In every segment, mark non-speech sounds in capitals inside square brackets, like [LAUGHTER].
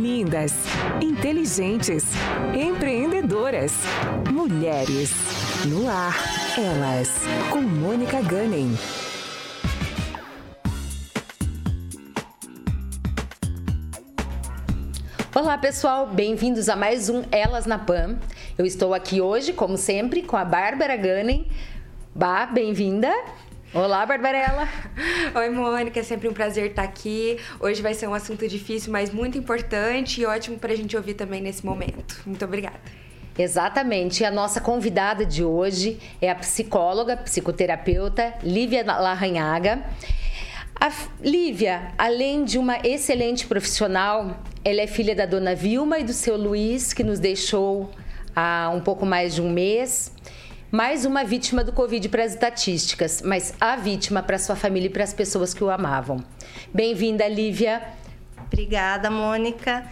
lindas, inteligentes, empreendedoras, mulheres. No ar, elas, com Mônica Gunning. Olá pessoal, bem-vindos a mais um Elas na Pan. Eu estou aqui hoje, como sempre, com a Bárbara Gunning. Bah, bem-vinda. Olá, Barbarella. Oi, Mônica, é sempre um prazer estar aqui. Hoje vai ser um assunto difícil, mas muito importante e ótimo para a gente ouvir também nesse momento. Muito obrigada. Exatamente. A nossa convidada de hoje é a psicóloga, psicoterapeuta Lívia Larranhaga. A Lívia, além de uma excelente profissional, ela é filha da dona Vilma e do seu Luiz, que nos deixou há um pouco mais de um mês mais uma vítima do Covid para as estatísticas, mas a vítima para sua família e para as pessoas que o amavam. Bem-vinda, Lívia. Obrigada, Mônica.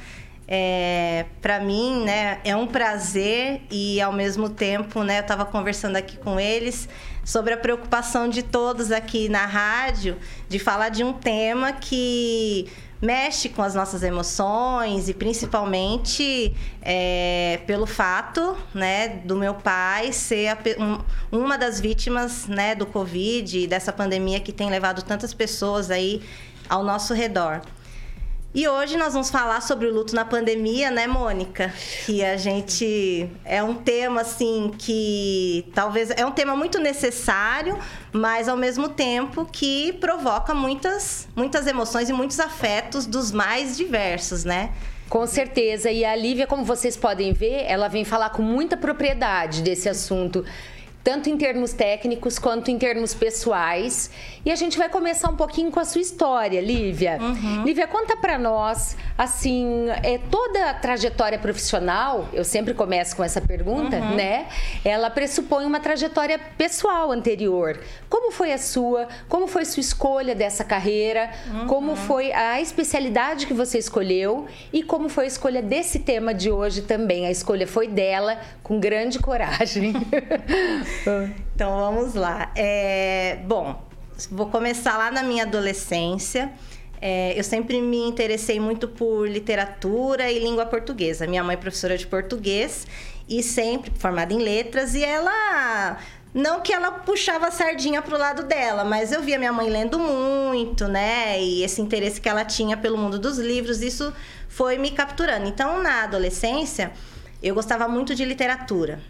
É, para mim, né, é um prazer e ao mesmo tempo, né, eu estava conversando aqui com eles sobre a preocupação de todos aqui na rádio de falar de um tema que mexe com as nossas emoções e principalmente é, pelo fato né, do meu pai ser a, um, uma das vítimas né, do Covid e dessa pandemia que tem levado tantas pessoas aí ao nosso redor. E hoje nós vamos falar sobre o luto na pandemia, né, Mônica? Que a gente é um tema assim que talvez é um tema muito necessário, mas ao mesmo tempo que provoca muitas muitas emoções e muitos afetos dos mais diversos, né? Com certeza. E a Lívia, como vocês podem ver, ela vem falar com muita propriedade desse assunto tanto em termos técnicos quanto em termos pessoais. E a gente vai começar um pouquinho com a sua história, Lívia. Uhum. Lívia, conta para nós, assim, é toda a trajetória profissional, eu sempre começo com essa pergunta, uhum. né? Ela pressupõe uma trajetória pessoal anterior. Como foi a sua? Como foi sua escolha dessa carreira? Uhum. Como foi a especialidade que você escolheu e como foi a escolha desse tema de hoje também? A escolha foi dela com grande coragem. [LAUGHS] [LAUGHS] então vamos lá. É, bom, vou começar lá na minha adolescência. É, eu sempre me interessei muito por literatura e língua portuguesa. Minha mãe é professora de português e sempre formada em letras e ela não que ela puxava a sardinha pro lado dela, mas eu via minha mãe lendo muito, né? E esse interesse que ela tinha pelo mundo dos livros, isso foi me capturando. Então, na adolescência, eu gostava muito de literatura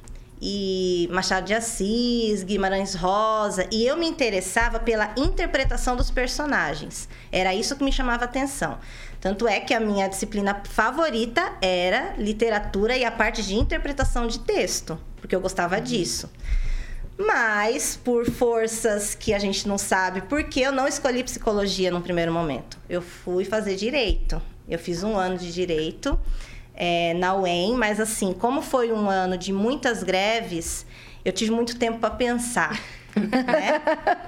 e Machado de Assis, Guimarães Rosa, e eu me interessava pela interpretação dos personagens. Era isso que me chamava atenção. Tanto é que a minha disciplina favorita era literatura e a parte de interpretação de texto, porque eu gostava uhum. disso. Mas, por forças que a gente não sabe, porque eu não escolhi psicologia no primeiro momento. Eu fui fazer direito. Eu fiz um ano de direito é, na UEM, mas assim, como foi um ano de muitas greves, eu tive muito tempo para pensar. [LAUGHS] Né?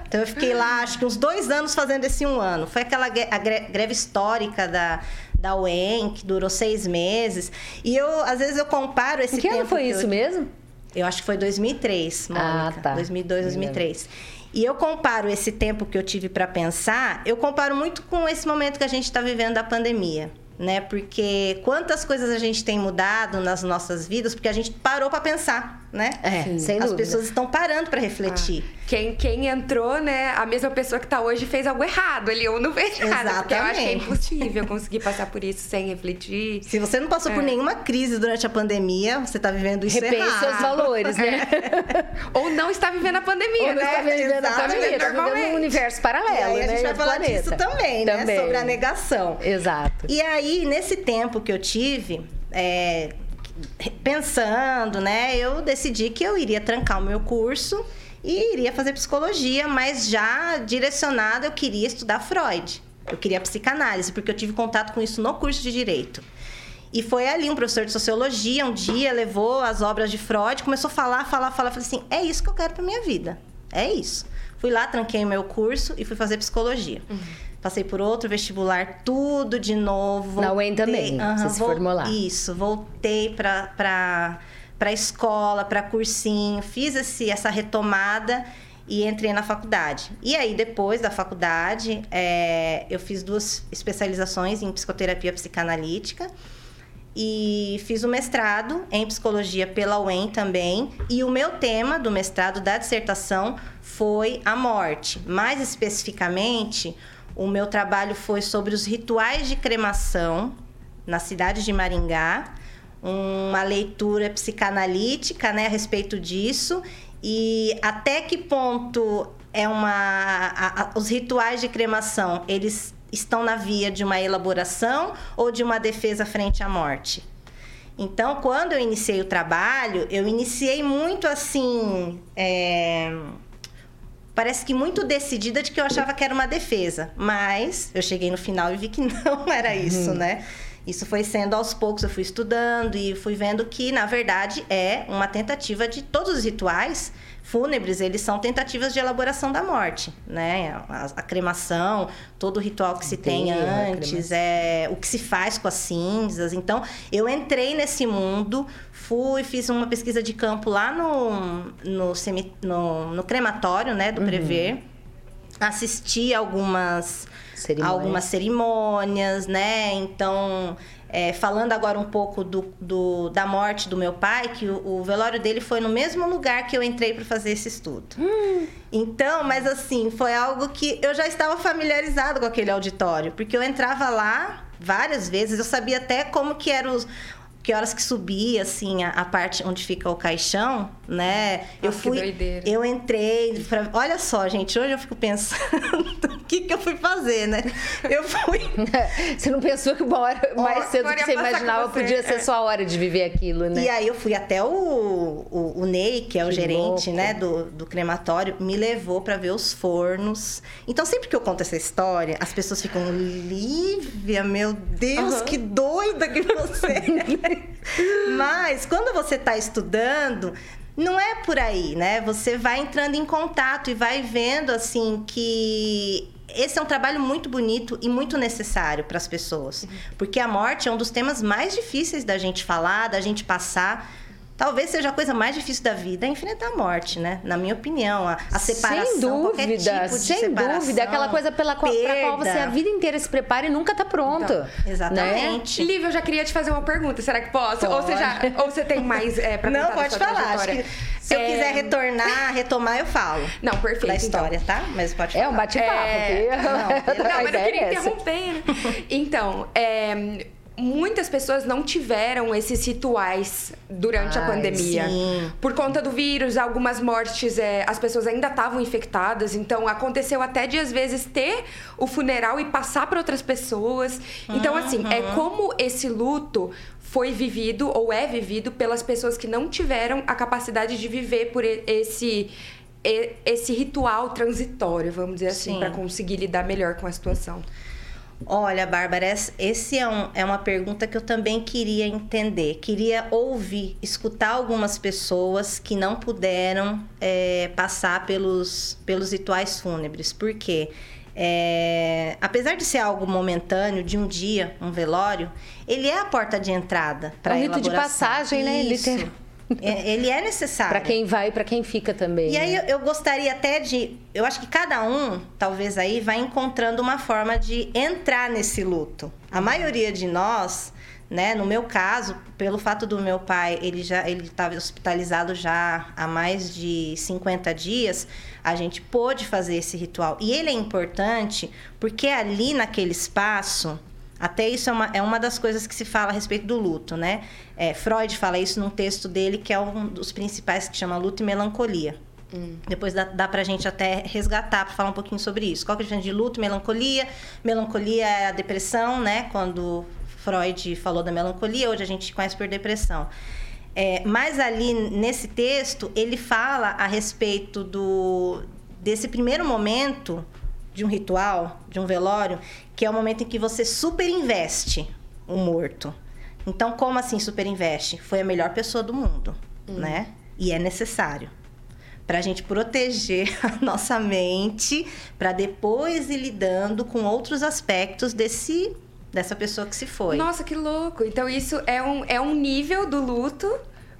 Então eu fiquei lá, acho que uns dois anos fazendo esse um ano. Foi aquela greve histórica da, da UEM, que durou seis meses. E eu, às vezes, eu comparo esse que tempo. Que ano foi isso eu, mesmo? Eu acho que foi 2003, Mônica. Ah, tá. 2002, 2003. E eu comparo esse tempo que eu tive para pensar, eu comparo muito com esse momento que a gente está vivendo da pandemia né? Porque quantas coisas a gente tem mudado nas nossas vidas porque a gente parou para pensar, né? É, Sim, sem As dúvida. pessoas estão parando para refletir. Ah, quem, quem entrou, né? A mesma pessoa que está hoje fez algo errado ali ou não fez nada. Exatamente. Porque eu acho que é impossível conseguir passar por isso sem refletir. Se você não passou é. por nenhuma crise durante a pandemia, você está vivendo isso Repense errado. seus valores, né? [LAUGHS] ou não está vivendo a pandemia, ou né? Está vivendo a pandemia, está vivendo um universo paralelo, e aí né? a gente vai falar planeta. disso também, né? Também. Sobre a negação. Exato. E aí, nesse tempo que eu tive, é, pensando, né, eu decidi que eu iria trancar o meu curso e iria fazer psicologia, mas já direcionada, eu queria estudar Freud. Eu queria psicanálise, porque eu tive contato com isso no curso de direito. E foi ali um professor de sociologia, um dia levou as obras de Freud, começou a falar, falar, falar, falei assim: "É isso que eu quero para minha vida. É isso". Fui lá, tranquei o meu curso e fui fazer psicologia. Uhum. Passei por outro vestibular, tudo de novo. Voltei, Na UEM também, uhum, você se formou lá. Isso, voltei para para escola, para cursinho, fiz esse, essa retomada e entrei na faculdade. E aí, depois da faculdade, é, eu fiz duas especializações em psicoterapia psicanalítica e fiz o mestrado em psicologia pela UEM também. E o meu tema do mestrado da dissertação foi a morte. Mais especificamente, o meu trabalho foi sobre os rituais de cremação na cidade de Maringá, uma leitura psicanalítica né, a respeito disso. E até que ponto é uma a, a, os rituais de cremação eles estão na via de uma elaboração ou de uma defesa frente à morte? Então quando eu iniciei o trabalho eu iniciei muito assim é, parece que muito decidida de que eu achava que era uma defesa mas eu cheguei no final e vi que [LAUGHS] não era isso uhum. né isso foi sendo aos poucos, eu fui estudando e fui vendo que, na verdade, é uma tentativa de todos os rituais fúnebres, eles são tentativas de elaboração da morte, né? A, a cremação, todo o ritual que se tem antes, é o que se faz com as cinzas. Então, eu entrei nesse mundo, fui, fiz uma pesquisa de campo lá no, no, no, no crematório, né, do uhum. Prever. Assisti algumas cerimônias. algumas cerimônias, né? Então, é, falando agora um pouco do, do, da morte do meu pai, que o, o, velório dele foi no mesmo lugar que eu entrei para fazer esse estudo. Hum. Então, mas assim, foi algo que eu já estava familiarizado com aquele auditório, porque eu entrava lá várias vezes, eu sabia até como que eram os, que horas que subia, assim, a, a, parte onde fica o caixão, né? Nossa, eu fui. Eu entrei. Pra, olha só, gente, hoje eu fico pensando [LAUGHS] o que, que eu fui fazer, né? Eu fui. [LAUGHS] você não pensou que uma hora mais cedo do que você imaginava você. podia ser é. sua hora de viver aquilo, né? E aí eu fui até o, o, o Ney, que é o que gerente, louco. né, do, do crematório, me levou para ver os fornos. Então, sempre que eu conto essa história, as pessoas ficam, Lívia, meu Deus, uhum. que doida que você é. [LAUGHS] Mas quando você está estudando, não é por aí, né? Você vai entrando em contato e vai vendo assim que esse é um trabalho muito bonito e muito necessário para as pessoas, porque a morte é um dos temas mais difíceis da gente falar, da gente passar talvez seja a coisa mais difícil da vida é enfrentar a morte, né? Na minha opinião, a, a separação, sem dúvida, tipo sem separação, dúvida, aquela coisa pela qual, qual você a vida inteira se prepara e nunca tá pronto. Então, exatamente. Né? Lívia, eu já queria te fazer uma pergunta, será que posso? Ou você já, ou você tem mais é, para Não, pode falar. se eu é... quiser retornar, retomar, eu falo. Não, perfeito. Da história, então. tá? Mas pode falar. É um bate-papo. É... Não, [LAUGHS] não mas eu queria é interromper. Né? Então, é muitas pessoas não tiveram esses rituais durante Ai, a pandemia. Sim. Por conta do vírus, algumas mortes, é, as pessoas ainda estavam infectadas, então aconteceu até de às vezes ter o funeral e passar para outras pessoas. Então, assim, é uhum. como esse luto foi vivido ou é vivido pelas pessoas que não tiveram a capacidade de viver por esse esse ritual transitório, vamos dizer assim, para conseguir lidar melhor com a situação. Olha, Bárbara, esse é, um, é uma pergunta que eu também queria entender. Queria ouvir, escutar algumas pessoas que não puderam é, passar pelos, pelos rituais fúnebres. Por quê? É, apesar de ser algo momentâneo, de um dia, um velório, ele é a porta de entrada para é um rito de passagem, né? Literal. É, ele é necessário. para quem vai e para quem fica também. E aí né? eu, eu gostaria até de. Eu acho que cada um, talvez aí, vai encontrando uma forma de entrar nesse luto. A maioria de nós. Né? No meu caso, pelo fato do meu pai, ele já ele estava hospitalizado já há mais de 50 dias, a gente pôde fazer esse ritual. E ele é importante porque ali naquele espaço, até isso é uma, é uma das coisas que se fala a respeito do luto, né? É, Freud fala isso num texto dele, que é um dos principais, que chama Luto e Melancolia. Hum. Depois dá, dá pra gente até resgatar para falar um pouquinho sobre isso. Qual que é a diferença de luto e melancolia? Melancolia é a depressão, né? Quando Freud falou da melancolia, hoje a gente conhece por depressão. É, mas ali nesse texto, ele fala a respeito do, desse primeiro momento de um ritual, de um velório, que é o momento em que você superinveste o morto. Então, como assim superinveste? Foi a melhor pessoa do mundo, hum. né? E é necessário para a gente proteger [LAUGHS] a nossa mente, para depois ir lidando com outros aspectos desse dessa pessoa que se foi. Nossa, que louco! Então isso é um, é um nível do luto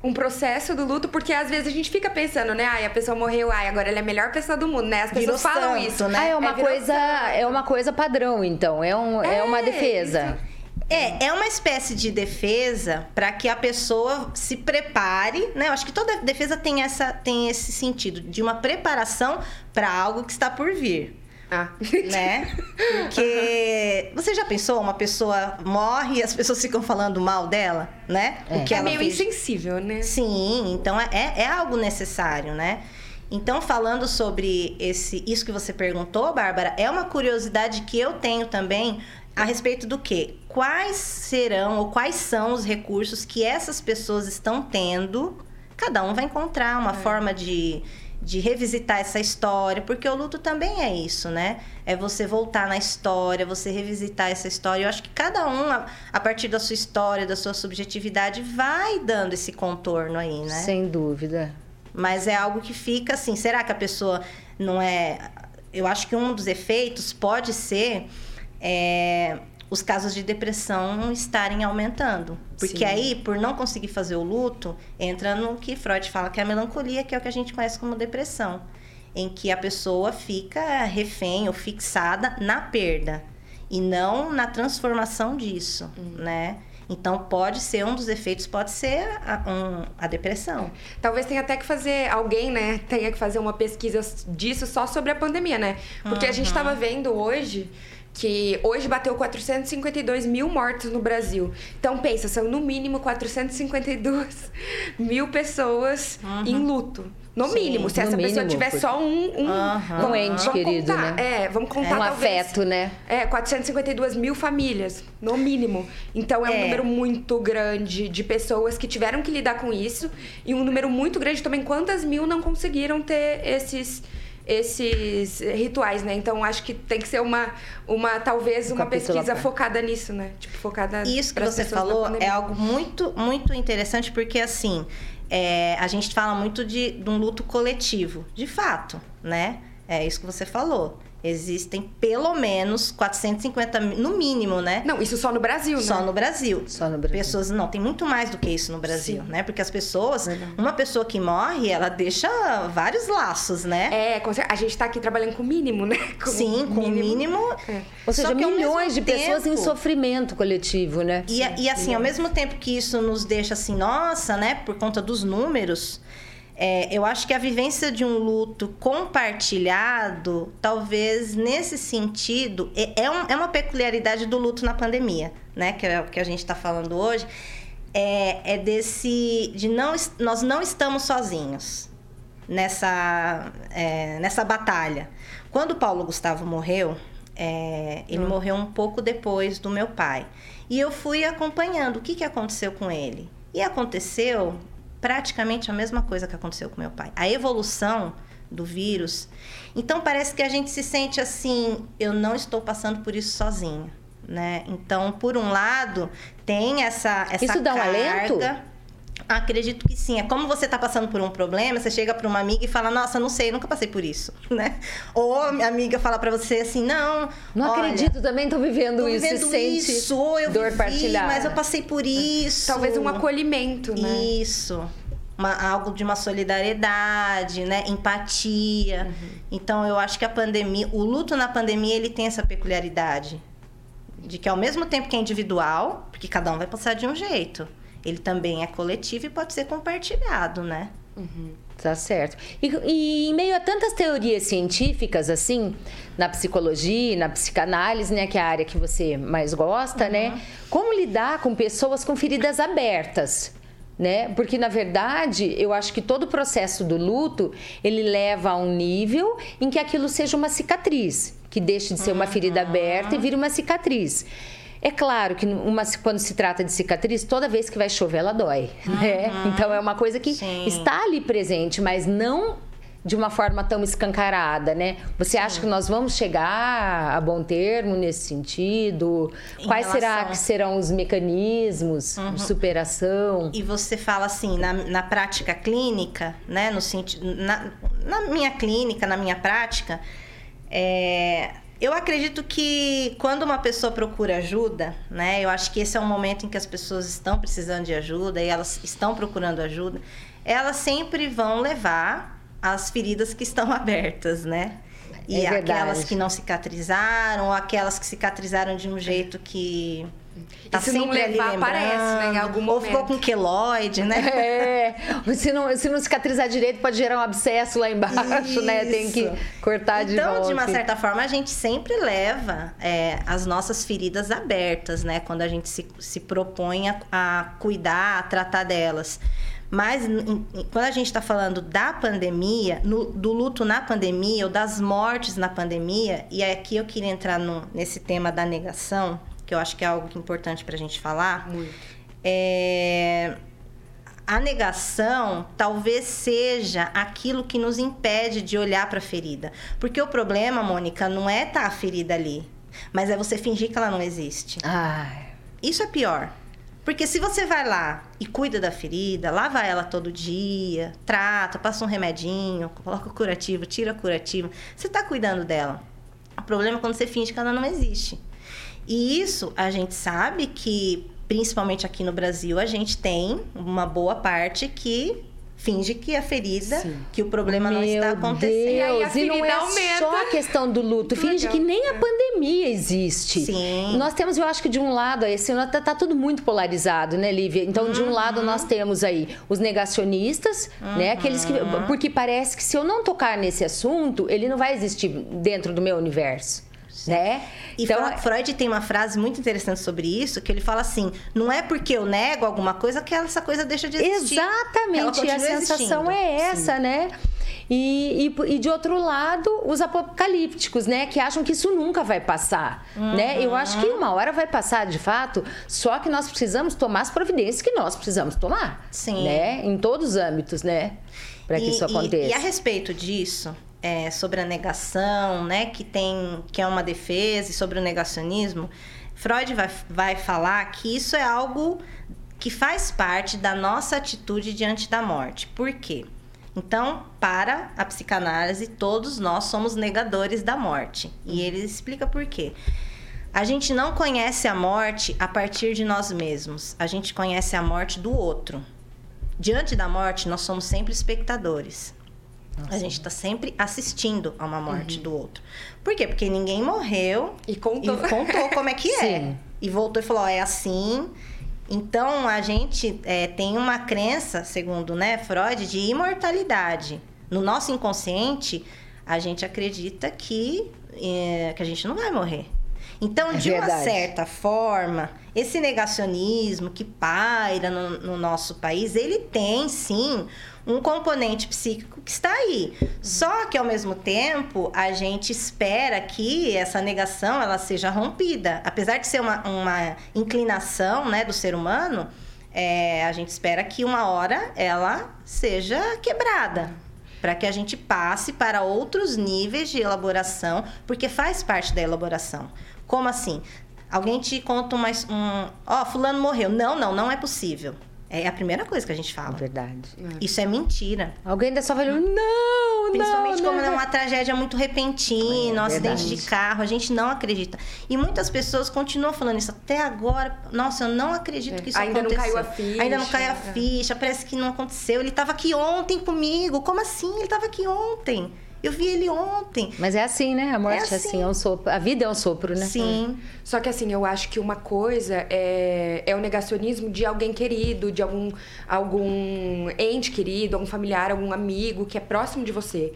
um processo do luto, porque às vezes a gente fica pensando, né? Ai, a pessoa morreu, ai, agora ela é a melhor pessoa do mundo, né? As pessoas virou falam santo, isso, né? Ah, é uma é, coisa, é uma coisa padrão, então, é, um, é, é uma defesa. Isso. É, é uma espécie de defesa para que a pessoa se prepare, né? Eu acho que toda defesa tem, essa, tem esse sentido de uma preparação para algo que está por vir. Ah. [LAUGHS] Né? Porque você já pensou, uma pessoa morre e as pessoas ficam falando mal dela, né? É, o que é meio fez... insensível, né? Sim, então é, é, é algo necessário, né? Então, falando sobre esse, isso que você perguntou, Bárbara, é uma curiosidade que eu tenho também a respeito do que? Quais serão ou quais são os recursos que essas pessoas estão tendo? Cada um vai encontrar uma é. forma de, de revisitar essa história, porque o luto também é isso, né? É você voltar na história, você revisitar essa história. Eu acho que cada um, a, a partir da sua história, da sua subjetividade, vai dando esse contorno aí, né? Sem dúvida. Mas é algo que fica assim, será que a pessoa não é. Eu acho que um dos efeitos pode ser é, os casos de depressão estarem aumentando. Porque Sim. aí, por não conseguir fazer o luto, entra no que Freud fala que é a melancolia, que é o que a gente conhece como depressão. Em que a pessoa fica refém ou fixada na perda e não na transformação disso, hum. né? Então, pode ser um dos efeitos, pode ser a, um, a depressão. Talvez tenha até que fazer, alguém, né, tenha que fazer uma pesquisa disso só sobre a pandemia, né? Porque uhum. a gente estava uhum. vendo hoje que hoje bateu 452 mil mortos no Brasil. Então pensa, são no mínimo 452 [LAUGHS] mil pessoas uhum. em luto. No Sim, mínimo, se essa mínimo, pessoa tiver porque... só um, um, uhum. um ente querido, contar, né? É, vamos contar é. Um talvez, afeto, né? É, 452 mil famílias, no mínimo. Então é, é um número muito grande de pessoas que tiveram que lidar com isso e um número muito grande também. Quantas mil não conseguiram ter esses esses rituais, né? Então acho que tem que ser uma, uma talvez uma pesquisa focada nisso, né? Tipo, focada Isso que você falou é algo muito muito interessante porque assim, é, a gente fala muito de, de um luto coletivo, de fato, né? É isso que você falou. Existem pelo menos 450 no mínimo, né? Não, isso só no Brasil, né? Só no Brasil. Só no Brasil. Pessoas não, tem muito mais do que isso no Brasil, Sim. né? Porque as pessoas, Verdade. uma pessoa que morre, ela deixa vários laços, né? É, a gente tá aqui trabalhando com o mínimo, né? Com Sim, com o mínimo. É. Ou seja, milhões de tempo, pessoas em sofrimento coletivo, né? E, e assim, ao mesmo tempo que isso nos deixa assim, nossa, né, por conta dos números, é, eu acho que a vivência de um luto compartilhado, talvez nesse sentido, é, é, um, é uma peculiaridade do luto na pandemia, né? Que é o que a gente está falando hoje. É, é desse. de não nós não estamos sozinhos nessa, é, nessa batalha. Quando Paulo Gustavo morreu, é, ele hum. morreu um pouco depois do meu pai. E eu fui acompanhando o que, que aconteceu com ele. E aconteceu praticamente a mesma coisa que aconteceu com meu pai. A evolução do vírus. Então parece que a gente se sente assim, eu não estou passando por isso sozinha, né? Então, por um lado, tem essa essa Isso dá um alento? Acredito que sim. É como você está passando por um problema, você chega para uma amiga e fala: Nossa, não sei, nunca passei por isso, [LAUGHS] né? Ou a amiga fala para você assim: Não. Não olha, acredito, também estou vivendo isso. Vivendo sente isso, eu dor vivi, partilhada. Mas eu passei por isso. Talvez um acolhimento, né? Isso. Uma, algo de uma solidariedade, né? Empatia. Uhum. Então, eu acho que a pandemia, o luto na pandemia, ele tem essa peculiaridade de que ao mesmo tempo que é individual, porque cada um vai passar de um jeito ele também é coletivo e pode ser compartilhado, né? Uhum. Tá certo. E, e, em meio a tantas teorias científicas, assim, na psicologia, na psicanálise, né, que é a área que você mais gosta, né? uhum. né? Como lidar com pessoas com feridas abertas? Né? Porque na verdade, eu acho que todo o processo do luto, ele leva a um nível em que aquilo seja uma cicatriz, que deixe de ser uma ferida aberta e vira uma cicatriz. É claro que uma, quando se trata de cicatriz, toda vez que vai chover, ela dói. Uhum. Né? Então é uma coisa que Sim. está ali presente, mas não de uma forma tão escancarada, né? Você acha que nós vamos chegar a bom termo nesse sentido? Em Quais relação... será que serão os mecanismos uhum. de superação? E você fala assim, na, na prática clínica, né? No sentido, na, na minha clínica, na minha prática, é, Eu acredito que quando uma pessoa procura ajuda, né? Eu acho que esse é um momento em que as pessoas estão precisando de ajuda e elas estão procurando ajuda. Elas sempre vão levar as feridas que estão [LAUGHS] abertas, né? E é aquelas que não cicatrizaram, ou aquelas que cicatrizaram de um jeito que Tá se não levar, aparece, né? Em algum momento. Ou ficou com queloide, né? É. Se não, se não cicatrizar direito, pode gerar um abscesso lá embaixo, Isso. né? Tem que cortar de então, volta. Então, de uma certa forma, a gente sempre leva é, as nossas feridas abertas, né? Quando a gente se, se propõe a, a cuidar, a tratar delas. Mas quando a gente está falando da pandemia, no, do luto na pandemia ou das mortes na pandemia, e aqui eu queria entrar no, nesse tema da negação, que eu acho que é algo importante para a gente falar. Muito. É, a negação talvez seja aquilo que nos impede de olhar para a ferida. Porque o problema, Mônica, não é estar tá a ferida ali, mas é você fingir que ela não existe. Ai. Isso é pior. Porque se você vai lá e cuida da ferida, lava ela todo dia, trata, passa um remedinho, coloca o curativo, tira o curativo, você está cuidando dela. O problema é quando você finge que ela não existe. E isso a gente sabe que, principalmente aqui no Brasil, a gente tem uma boa parte que finge que a ferida, Sim. que o problema Meu não está acontecendo. Deus, e, e não é aumenta. só a questão do luto, finge legal. que nem a pandemia existe. Sim. Nós temos, eu acho que de um lado, esse tá, tá tudo muito polarizado, né, Lívia? Então, uhum. de um uhum. lado nós temos aí os negacionistas, uhum. né, aqueles que porque parece que se eu não tocar nesse assunto, ele não vai existir dentro do meu universo né? E então, Freud tem uma frase muito interessante sobre isso, que ele fala assim: não é porque eu nego alguma coisa que essa coisa deixa de existir. Exatamente, a sensação existindo. é essa, Sim. né? E, e, e, de outro lado, os apocalípticos, né? Que acham que isso nunca vai passar, uhum. né? Eu acho que uma hora vai passar, de fato, só que nós precisamos tomar as providências que nós precisamos tomar. Sim. Né? Em todos os âmbitos, né? Para que isso aconteça. E, e a respeito disso, é, sobre a negação, né, que tem que é uma defesa e sobre o negacionismo, Freud vai, vai falar que isso é algo que faz parte da nossa atitude diante da morte. Por quê? Então, para a psicanálise, todos nós somos negadores da morte. E ele explica por quê. A gente não conhece a morte a partir de nós mesmos. A gente conhece a morte do outro. Diante da morte, nós somos sempre espectadores. Nossa. A gente está sempre assistindo a uma morte uhum. do outro. Por quê? Porque ninguém morreu e contou, e contou como é que [LAUGHS] é. E voltou e falou: é assim. Então a gente é, tem uma crença, segundo né, Freud, de imortalidade. No nosso inconsciente, a gente acredita que, é, que a gente não vai morrer. Então, é de verdade. uma certa forma, esse negacionismo que paira no, no nosso país, ele tem sim um componente psíquico que está aí. Só que ao mesmo tempo a gente espera que essa negação ela seja rompida, apesar de ser uma, uma inclinação né, do ser humano. É, a gente espera que uma hora ela seja quebrada para que a gente passe para outros níveis de elaboração, porque faz parte da elaboração. Como assim? Alguém te conta uma, um, ó, oh, fulano morreu. Não, não, não é possível. É a primeira coisa que a gente fala. Verdade. Isso é mentira. Alguém ainda só falou, não, Principalmente não, como não. é uma tragédia muito repentina, é, um acidente de carro, a gente não acredita. E muitas pessoas continuam falando isso até agora. Nossa, eu não acredito é. que isso Ainda aconteceu. Ainda não caiu a ficha. Ainda não caiu a ficha, parece que não aconteceu. Ele estava aqui ontem comigo. Como assim? Ele estava aqui ontem. Eu vi ele ontem. Mas é assim, né? A morte é assim, é, assim, é um sopro. A vida é um sopro, né? Sim. É. Só que assim, eu acho que uma coisa é, é o negacionismo de alguém querido, de algum, algum ente querido, algum familiar, algum amigo que é próximo de você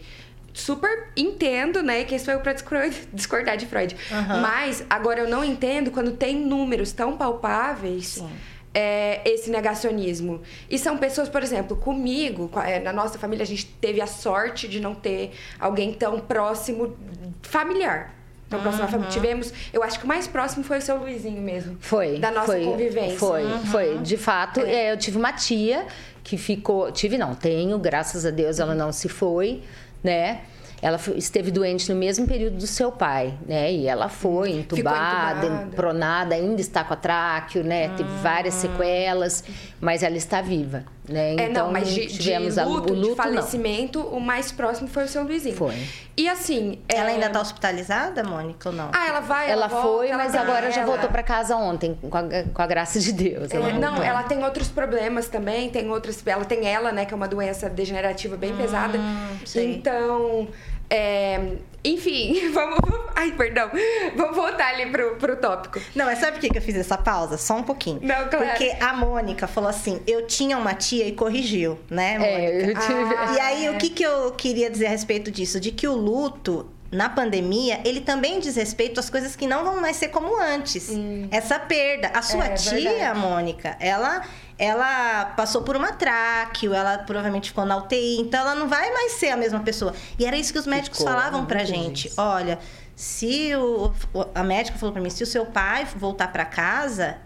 super entendo, né? Quem sou eu pra [LAUGHS] discordar de Freud. Uhum. Mas agora eu não entendo quando tem números tão palpáveis. Sim é, esse negacionismo. E são pessoas, por exemplo, comigo, é, na nossa família, a gente teve a sorte de não ter alguém tão próximo, familiar. Tão próximo uhum. Tivemos, eu acho que o mais próximo foi o seu Luizinho mesmo. Foi. Da nossa foi, convivência. Foi, uhum. foi. De fato, é. eu tive uma tia que ficou. Tive, não, tenho, graças a Deus ela não se foi, né? Ela esteve doente no mesmo período do seu pai, né? E ela foi entubada, entubada. pronada, ainda está com a tráqueo, né? Teve várias ah. sequelas, mas ela está viva. Né? Então, é, não, então, mas de, tivemos de luto, a, o luto, de falecimento, não. o mais próximo foi o seu Luizinho. Foi. E assim. Ela é... ainda está hospitalizada, Mônica, ou não? Ah, ela vai. Ela, ela volta, foi, mas ela agora já voltou para casa ontem, com a, com a, graça de Deus. É, não, ela tem outros problemas também, tem outros. Ela tem ela, né, que é uma doença degenerativa bem hum, pesada. Sim. Então. É, enfim, [LAUGHS] vamos. Ai, perdão. Vamos voltar ali pro, pro tópico. Não, mas sabe por que eu fiz essa pausa? Só um pouquinho. Não, claro. Porque a Mônica falou assim: eu tinha uma tia e corrigiu, né, Mônica? É, eu tive. Ah, e aí, o que, que eu queria dizer a respeito disso? De que o luto na pandemia, ele também diz respeito às coisas que não vão mais ser como antes. Hum. Essa perda. A sua é, tia, verdade. Mônica, ela ela passou por uma tráqueo, ela provavelmente ficou na UTI, então ela não vai mais ser a mesma pessoa. E era isso que os médicos ficou, falavam pra gente. Isso. Olha, se o, a médica falou para mim, se o seu pai voltar para casa,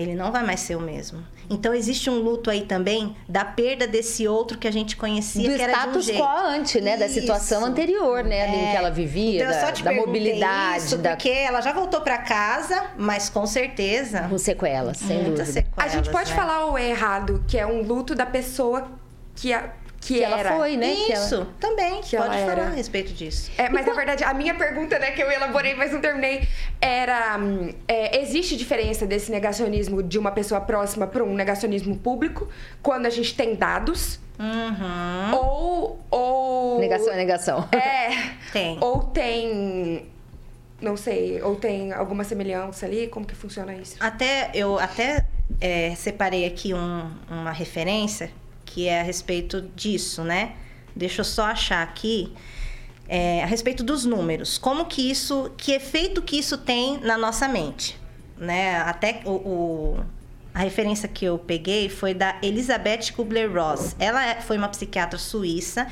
ele não vai mais ser o mesmo. Então existe um luto aí também da perda desse outro que a gente conhecia do que era status de um quo antes, né, isso. da situação anterior, né, é. em que ela vivia, então, da, da mobilidade, isso, da... porque ela já voltou para casa, mas com certeza com sequelas, sem dúvida. Sequelas, a gente pode né? falar o errado, que é um luto da pessoa que a que, que ela foi, né? Isso, ela... também. Que pode falar a respeito disso. É, mas na verdade, a minha pergunta, né, que eu elaborei, mas não terminei, era: é, existe diferença desse negacionismo de uma pessoa próxima para um negacionismo público quando a gente tem dados? Uhum. Ou, ou. Negação é negação. É. [LAUGHS] Tem. Ou tem não sei, ou tem alguma semelhança ali? Como que funciona isso? Até eu até é, separei aqui um, uma referência que é a respeito disso, né? Deixa eu só achar aqui. É, a respeito dos números, como que isso, que efeito que isso tem na nossa mente, né? Até o, o a referência que eu peguei foi da Elizabeth Kubler-Ross. Ela é, foi uma psiquiatra suíça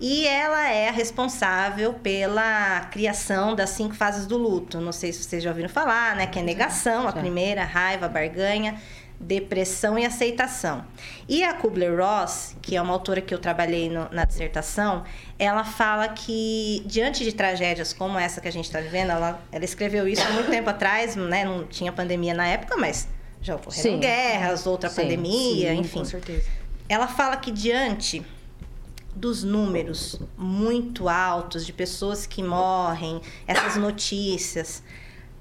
e ela é a responsável pela criação das cinco fases do luto. Não sei se vocês já ouviram falar, né? Que é negação, a primeira, raiva, barganha, depressão e aceitação. E a Kubler-Ross, que é uma autora que eu trabalhei no, na dissertação, ela fala que diante de tragédias como essa que a gente está vivendo, ela, ela escreveu isso há muito tempo atrás, né? Não tinha pandemia na época, mas já ocorreram guerras, outra sim, pandemia, sim, enfim. Com certeza. Ela fala que diante dos números muito altos de pessoas que morrem, essas notícias,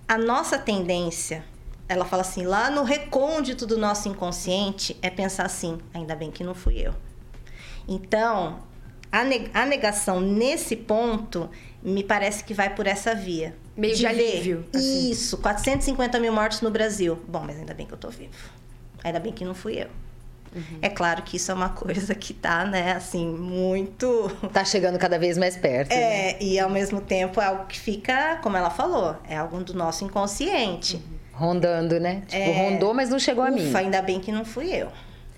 a nossa tendência ela fala assim, lá no recôndito do nosso inconsciente é pensar assim, ainda bem que não fui eu. Então, a, negação nesse ponto me parece que vai por essa via. Meio de, de alívio. Assim. Isso, 450 mil mortos no Brasil. Bom, mas ainda bem que eu tô vivo. Ainda bem que não fui eu. Uhum. É claro que isso é uma coisa que tá, né, assim, muito. [LAUGHS] Tá chegando cada vez mais perto. É, né? e ao mesmo tempo é algo que fica, como ela falou, é algo do nosso inconsciente. Uhum. Rondando, né? Tipo, é... rondou, mas não chegou Ufa, a mim. ainda bem que não fui eu.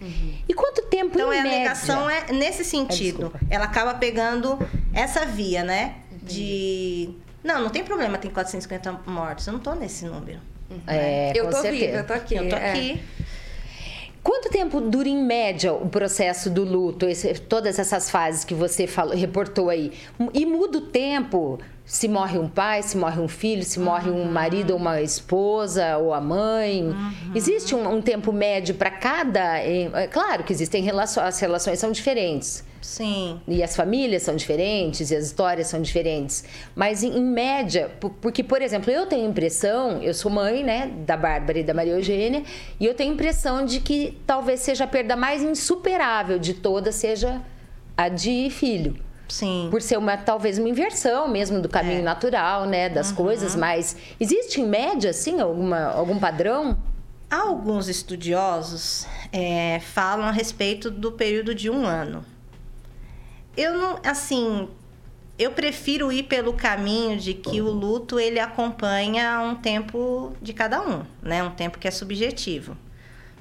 Uhum. E quanto tempo então, em é, média? a negação é nesse sentido. É, ela acaba pegando essa via, né? De. Não, não tem problema, tem 450 mortos. Eu não tô nesse número. Uhum. É, eu tô certeza. viva, eu tô aqui. Eu tô é. aqui. Quanto tempo dura em média o processo do luto, esse, todas essas fases que você falou, reportou aí? E muda o tempo se morre um pai, se morre um filho, se morre um marido ou uma esposa ou a mãe. Uhum. Existe um, um, tempo médio para cada. É, claro que existem relações, as relações são diferentes. Sim. E as famílias são diferentes e as histórias são diferentes. Mas em, em média, porque, por exemplo, eu tenho impressão, eu sou mãe, né, da Bárbara e da Maria Eugênia, e eu tenho impressão de que talvez seja a perda mais insuperável de todas, seja a de filho. Sim. Por ser uma talvez uma inversão mesmo do caminho é. natural, né, das uhum. coisas, mas existe em média assim alguma algum padrão? Alguns estudiosos é, falam a respeito do período de um ano. Eu não, assim, eu prefiro ir pelo caminho de que o luto ele acompanha um tempo de cada um, né? Um tempo que é subjetivo.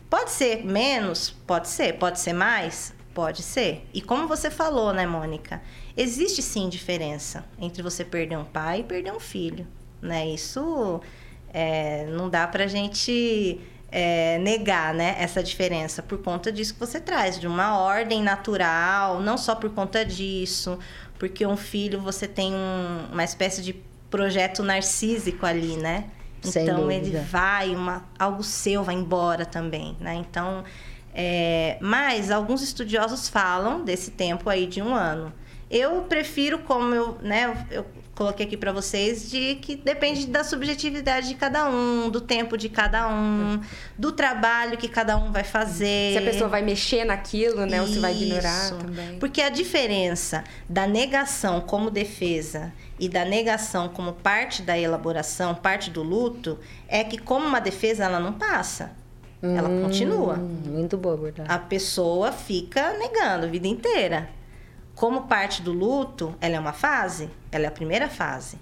Pode ser menos, pode ser, pode ser mais, Pode ser. E como você falou, né, Mônica? Existe sim diferença entre você perder um pai e perder um filho. Né? Isso é, não dá pra gente é, negar né, essa diferença por conta disso que você traz, de uma ordem natural, não só por conta disso, porque um filho você tem um, uma espécie de projeto narcísico ali, né? Sem então dúvida. ele vai, uma, algo seu vai embora também, né? Então, é, mas alguns estudiosos falam desse tempo aí de um ano. Eu prefiro, como eu, né, eu coloquei aqui para vocês, de que depende da subjetividade de cada um, do tempo de cada um, do trabalho que cada um vai fazer. Se a pessoa vai mexer naquilo, né? Ou se vai ignorar Isso. também. Porque a diferença da negação como defesa e da negação como parte da elaboração, parte do luto, é que como uma defesa ela não passa. Ela continua. Hum, muito boa, verdade. A pessoa fica negando a vida inteira. Como parte do luto, ela é uma fase, ela é a primeira fase.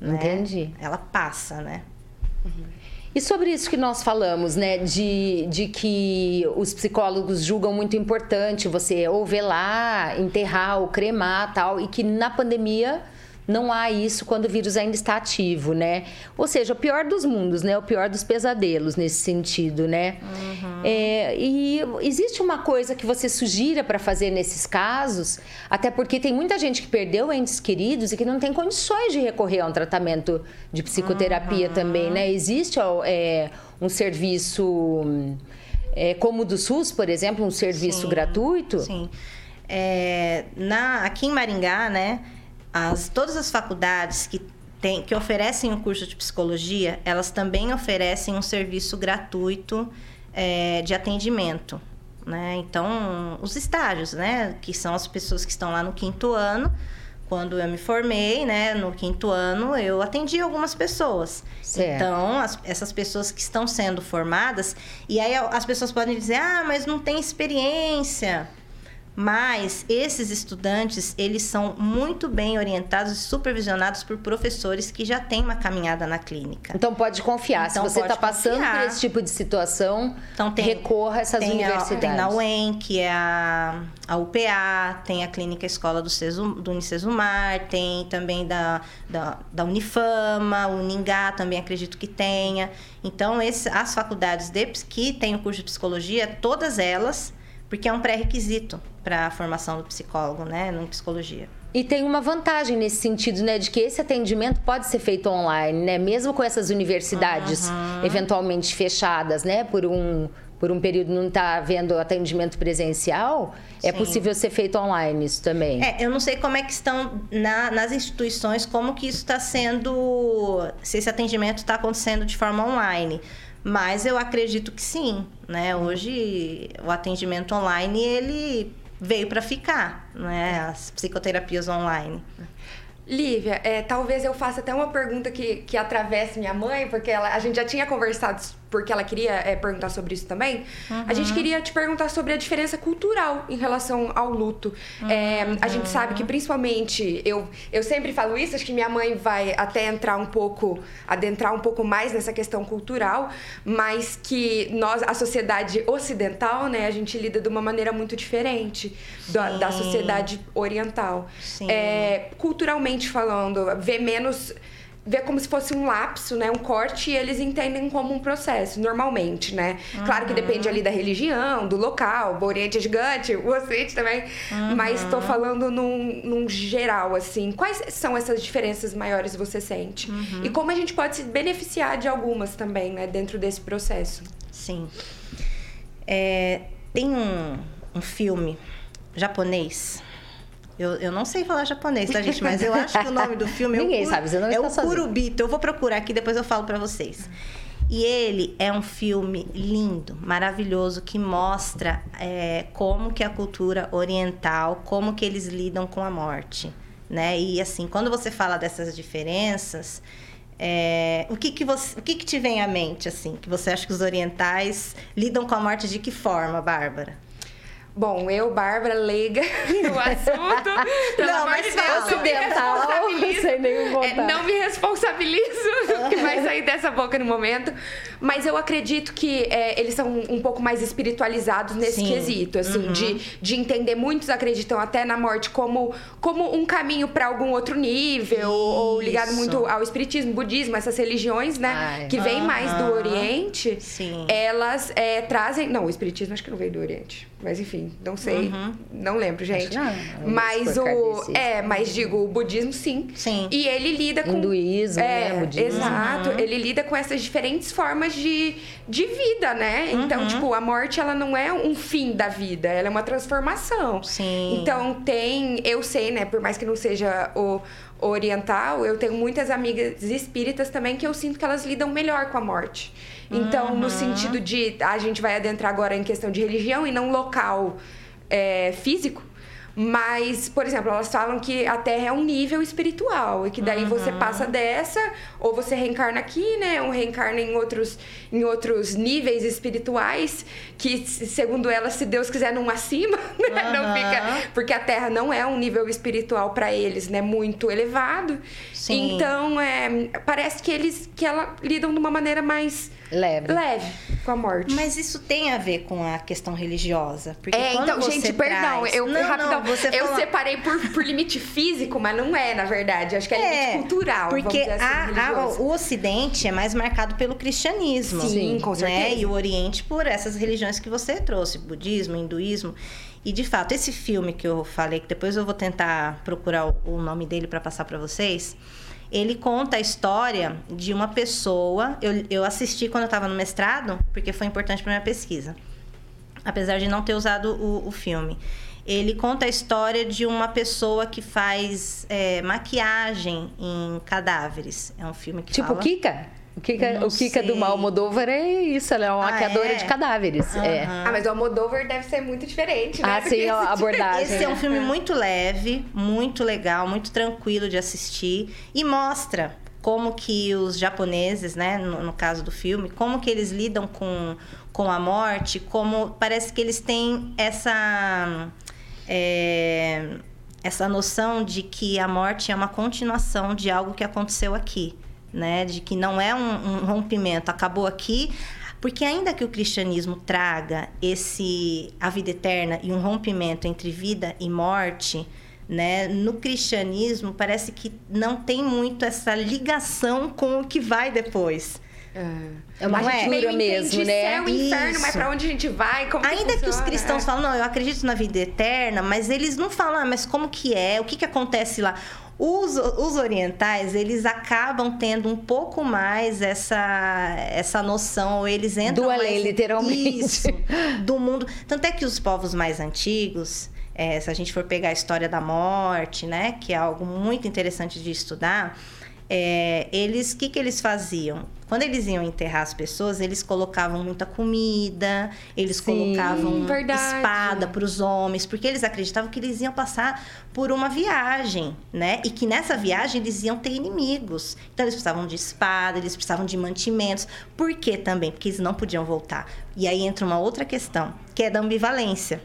né? Entendi. Ela passa, né? E sobre isso que nós falamos, né? De, de que os psicólogos julgam muito importante você ou velar, enterrar ou cremar tal, e que na pandemia não há isso quando o vírus ainda está ativo, né? Ou seja, o pior dos mundos, né? O pior dos pesadelos nesse sentido, né? É, e existe uma coisa que você sugira para fazer nesses casos, até porque tem muita gente que perdeu entes queridos e que não tem condições de recorrer a um tratamento de psicoterapia também, né? Existe é, um serviço é, como o do SUS, por exemplo, um serviço Sim, gratuito? Sim. É, na, aqui em Maringá, né, as, todas as faculdades que, tem, que oferecem o curso de psicologia, elas também oferecem um serviço gratuito é, de atendimento. Né? Então, os estágios, né, que são as pessoas que estão lá no quinto ano, quando eu me formei, né, no quinto ano, eu atendi algumas pessoas. Certo. Então, as- essas pessoas que estão sendo formadas, e aí as pessoas podem dizer: "Ah, mas não tem experiência". Mas esses estudantes, eles são muito bem orientados e supervisionados por professores que já têm uma caminhada na clínica. Então pode confiar. Então, Se você está passando por esse tipo de situação, Então tem recorra a essas tem universidades. A, tem na UEM, que é a, a UPA, tem a Clínica Escola do, Cesu, do Unicesumar, tem também da, da, da Unifama, o Uningá também acredito que tenha. Então, esse, as faculdades de, que têm o curso de psicologia, todas elas, porque é um pré-requisito para a formação do psicólogo, né, em psicologia. E tem uma vantagem nesse sentido, né, de que esse atendimento pode ser feito online, né, mesmo com essas universidades eventualmente fechadas, né, por um por um período não está havendo atendimento presencial, é Sim. possível ser feito online isso também. É, eu não sei como é que estão na- nas instituições, como que isso está sendo, se esse atendimento está acontecendo de forma online. Mas eu acredito que sim, né? Hoje o atendimento online ele veio para ficar, né? As psicoterapias online. Lívia, é, talvez eu faça até uma pergunta que, que atravesse minha mãe, porque ela- a gente já tinha conversado, porque ela queria é, perguntar sobre isso também. A gente queria te perguntar sobre a diferença cultural em relação ao luto. É, a gente sabe que, principalmente, eu, eu sempre falo isso, acho que minha mãe vai até entrar um pouco, adentrar um pouco mais nessa questão cultural, mas que nós, a sociedade ocidental, né, a gente lida de uma maneira muito diferente da, da sociedade oriental. É, culturalmente falando, vê menos. Vê como se fosse um lapso, né? Um corte, e eles entendem como um processo, normalmente, né? Claro que depende ali da religião, do local. O Oriente é gigante, o Ocidente também. Mas tô falando num, num geral, assim. Quais são essas diferenças maiores que você sente? E como a gente pode se beneficiar de algumas também, né? Dentro desse processo. Sim. É, tem um, um filme japonês. Eu, eu não sei falar japonês, tá, gente? Mas eu acho que o [LAUGHS] nome do filme é Ninguém o, Kuru- sabe, você não é o. Kurubito. Eu vou procurar aqui, depois eu falo pra vocês. E ele é um filme lindo, maravilhoso, que mostra é, como que a cultura oriental, como que eles lidam com a morte, né? E assim, quando você fala dessas diferenças, é, o que que você, o que que te vem à mente assim, que você acha que os orientais lidam com a morte de que forma, Bárbara? Bom, eu, Bárbara, leiga [LAUGHS] no assunto. Pelo Não, amor mas de Deus, fala. não me Ocidental, responsabilizo. É, não me responsabilizo do [LAUGHS] que vai sair dessa boca no momento. Mas eu acredito que é, eles são um pouco mais espiritualizados nesse Sim. quesito, assim, uhum. de, de entender. Muitos acreditam até na morte como, como um caminho para algum outro nível, ou ligado muito ao espiritismo, budismo, essas religiões, né? Ai. Que vem uhum. mais do Oriente. Sim. Elas é, trazem. Não, o espiritismo acho que não veio do Oriente. Mas enfim, não sei. Uhum. Não lembro, gente. Não, mas o. É, mas digo, o budismo sim. Sim. E ele lida com. Hinduísmo, é, né? Budismo. Exato. Uhum. Ele lida com essas diferentes formas de, de vida, né? Então, uhum. tipo, a morte, ela não é um fim da vida, ela é uma transformação. Sim. Então, tem. Eu sei, né? Por mais que não seja o oriental, eu tenho muitas amigas espíritas também que eu sinto que elas lidam melhor com a morte. Então, uhum. no sentido de a gente vai adentrar agora em questão de religião e não local é, físico. Mas, por exemplo, elas falam que a Terra é um nível espiritual e que daí uhum. você passa dessa ou você reencarna aqui, né? Ou reencarna em outros, em outros níveis espirituais que, segundo elas, se Deus quiser, não acima, [LAUGHS] né? Uhum. Não fica, porque a Terra não é um nível espiritual para eles, né? Muito elevado. Sim. Então, é, parece que eles que ela lidam de uma maneira mais leve. leve com a morte. Mas isso tem a ver com a questão religiosa. Porque é, então, gente, traz... perdão, eu não, rapidão, não, você eu separei por, por limite físico, mas não é, na verdade. Acho que é, é limite cultural. Porque assim, a, a, o Ocidente é mais marcado pelo cristianismo. Sim, com né? certeza. Né? E o Oriente por essas religiões que você trouxe, budismo, hinduísmo. E de fato, esse filme que eu falei, que depois eu vou tentar procurar o, nome dele para passar para vocês ele conta a história de uma pessoa. Eu, eu assisti quando eu estava no mestrado, porque foi importante para minha pesquisa, apesar de não ter usado o, o, filme. Ele conta a história de uma pessoa que faz é, maquiagem em cadáveres. É um filme que tipo fala... Kika? O Kika, o Kika do Almodóvar é isso, ela é uma ah, maquiadora é? de cadáveres. Uhum. É. Ah, mas o Almodóvar deve ser muito diferente, né? Ah, sim, a abordagem. Esse é um filme muito leve, muito legal, muito tranquilo de assistir e mostra como que os japoneses, né, no, no, caso do filme, como que eles lidam com, com a morte, como parece que eles têm essa é, essa noção de que a morte é uma continuação de algo que aconteceu aqui né? De que não é um, um rompimento, acabou aqui. Porque ainda que o cristianismo traga esse a vida eterna e um rompimento entre vida e morte, né? No cristianismo parece que não tem muito essa ligação com o que vai depois. É, uma ruptura mesmo, né? Céu, inferno, mas para onde a gente vai? Como Ainda que, que, os cristãos é. falam, não, eu acredito na vida eterna, mas eles não falam, ah, mas como que é? O que, que acontece lá? Os, os orientais, eles acabam tendo um pouco mais essa, essa noção, eles entram do além, mais, literalmente. Isso, do mundo. Tanto é que os povos mais antigos, é, se a gente for pegar a história da morte, né, que é algo muito interessante de estudar, é, eles, o que, que eles faziam? Quando eles iam enterrar as pessoas, eles colocavam muita comida, eles Sim, colocavam verdade. espada para os homens, porque eles acreditavam que eles iam passar por uma viagem, né? E que nessa viagem eles iam ter inimigos. Então eles precisavam de espada, eles precisavam de mantimentos. Por quê também? Porque eles não podiam voltar. E aí entra uma outra questão, que é da ambivalência.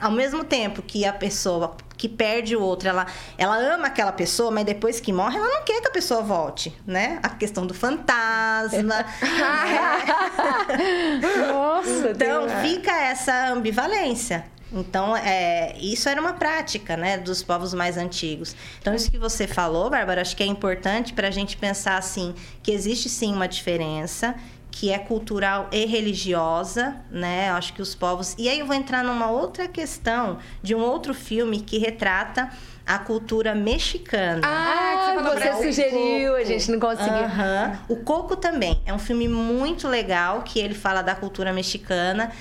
Ao mesmo tempo que a pessoa que perde o outro, ela, ela ama aquela pessoa, mas depois que morre, ela não quer que a pessoa volte, né? A questão do fantasma. [LAUGHS] Nossa, então Deus. fica essa ambivalência. Então, é, isso era uma prática, né, dos povos mais antigos. Então, isso que você falou, Bárbara, acho que é importante para a gente pensar assim que existe sim uma diferença que é cultural e religiosa, né? Acho que os povos. E aí eu vou entrar numa outra questão de um outro filme que retrata a cultura mexicana. Ah, ah você, você sugeriu, a gente não conseguiu. Uhum. O Coco também é um filme muito legal que ele fala da cultura mexicana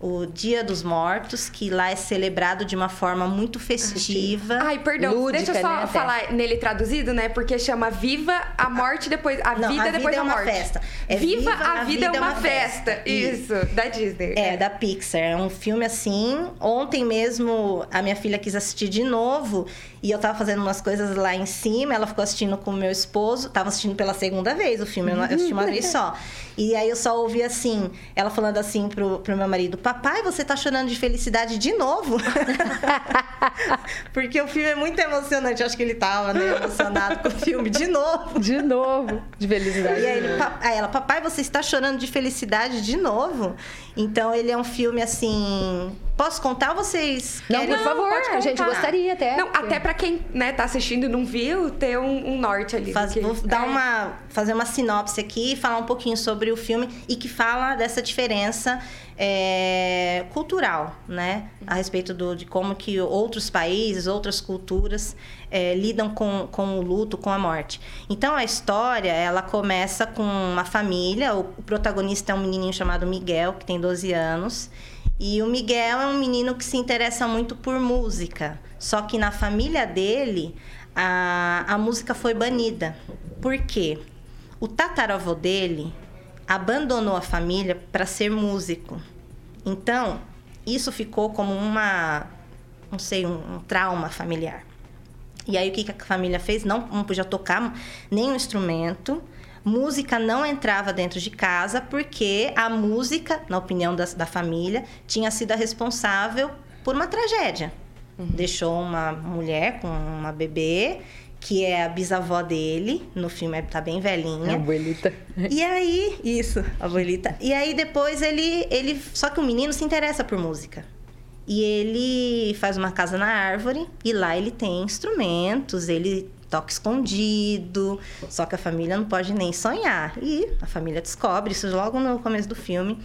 o Dia dos Mortos, que lá é celebrado de uma forma muito festiva. Ai, perdão, lúdica, deixa eu só né, falar nele traduzido, né? Porque chama Viva a Morte depois. A Não, vida a depois vida da é morte. Festa. É Viva, a, a vida, vida, é uma, festa. festa. Isso, da Disney. É, é, da Pixar. É um filme assim. Ontem mesmo a minha filha quis assistir de novo e eu tava fazendo umas coisas lá em cima. Ela ficou assistindo com o meu esposo. Tava assistindo pela segunda vez o filme, eu assisti uma vez só. E aí eu só ouvi assim, ela falando assim pro, pro meu marido, papai papai, você tá chorando de felicidade de novo? [LAUGHS] Porque o filme é muito emocionante. Eu acho que ele tava né, emocionado com o filme de novo. De novo, de felicidade. E aí, ele, aí ela, papai, você está chorando de felicidade de novo? Então ele é um filme assim. Posso contar vocês? Não, por favor, a gente gostaria até. Não, até para quem né, tá assistindo e não viu, ter um, um norte ali. Faz, vou dar é. uma, fazer uma sinopse aqui e falar um pouquinho sobre o filme e que fala dessa diferença é, cultural, né? A respeito do, de como que outros países, outras culturas é, lidam com, com o luto, com a morte. Então, a história, ela começa com uma família, o, o protagonista é um menininho chamado Miguel, que tem 12 anos, e o Miguel é um menino que se interessa muito por música, só que na família dele, a, a música foi banida. Por quê? O tataravô dele abandonou a família para ser músico. Então, isso ficou como uma, não sei, um, um, trauma familiar. E aí o que, a família fez? Não, não podia tocar nenhum instrumento. Música não entrava dentro de casa porque a música, na opinião da, da família, tinha sido a responsável por uma tragédia. Uhum. Deixou uma mulher com uma bebê que é a bisavó dele, no filme tá bem velhinha. A abuelita. E aí, isso, a abuelita. E aí depois ele, ele. Só que o menino se interessa por música. E ele faz uma casa na árvore e lá ele tem instrumentos, ele toca escondido, só que a família não pode nem sonhar. E a família descobre isso logo no começo do filme.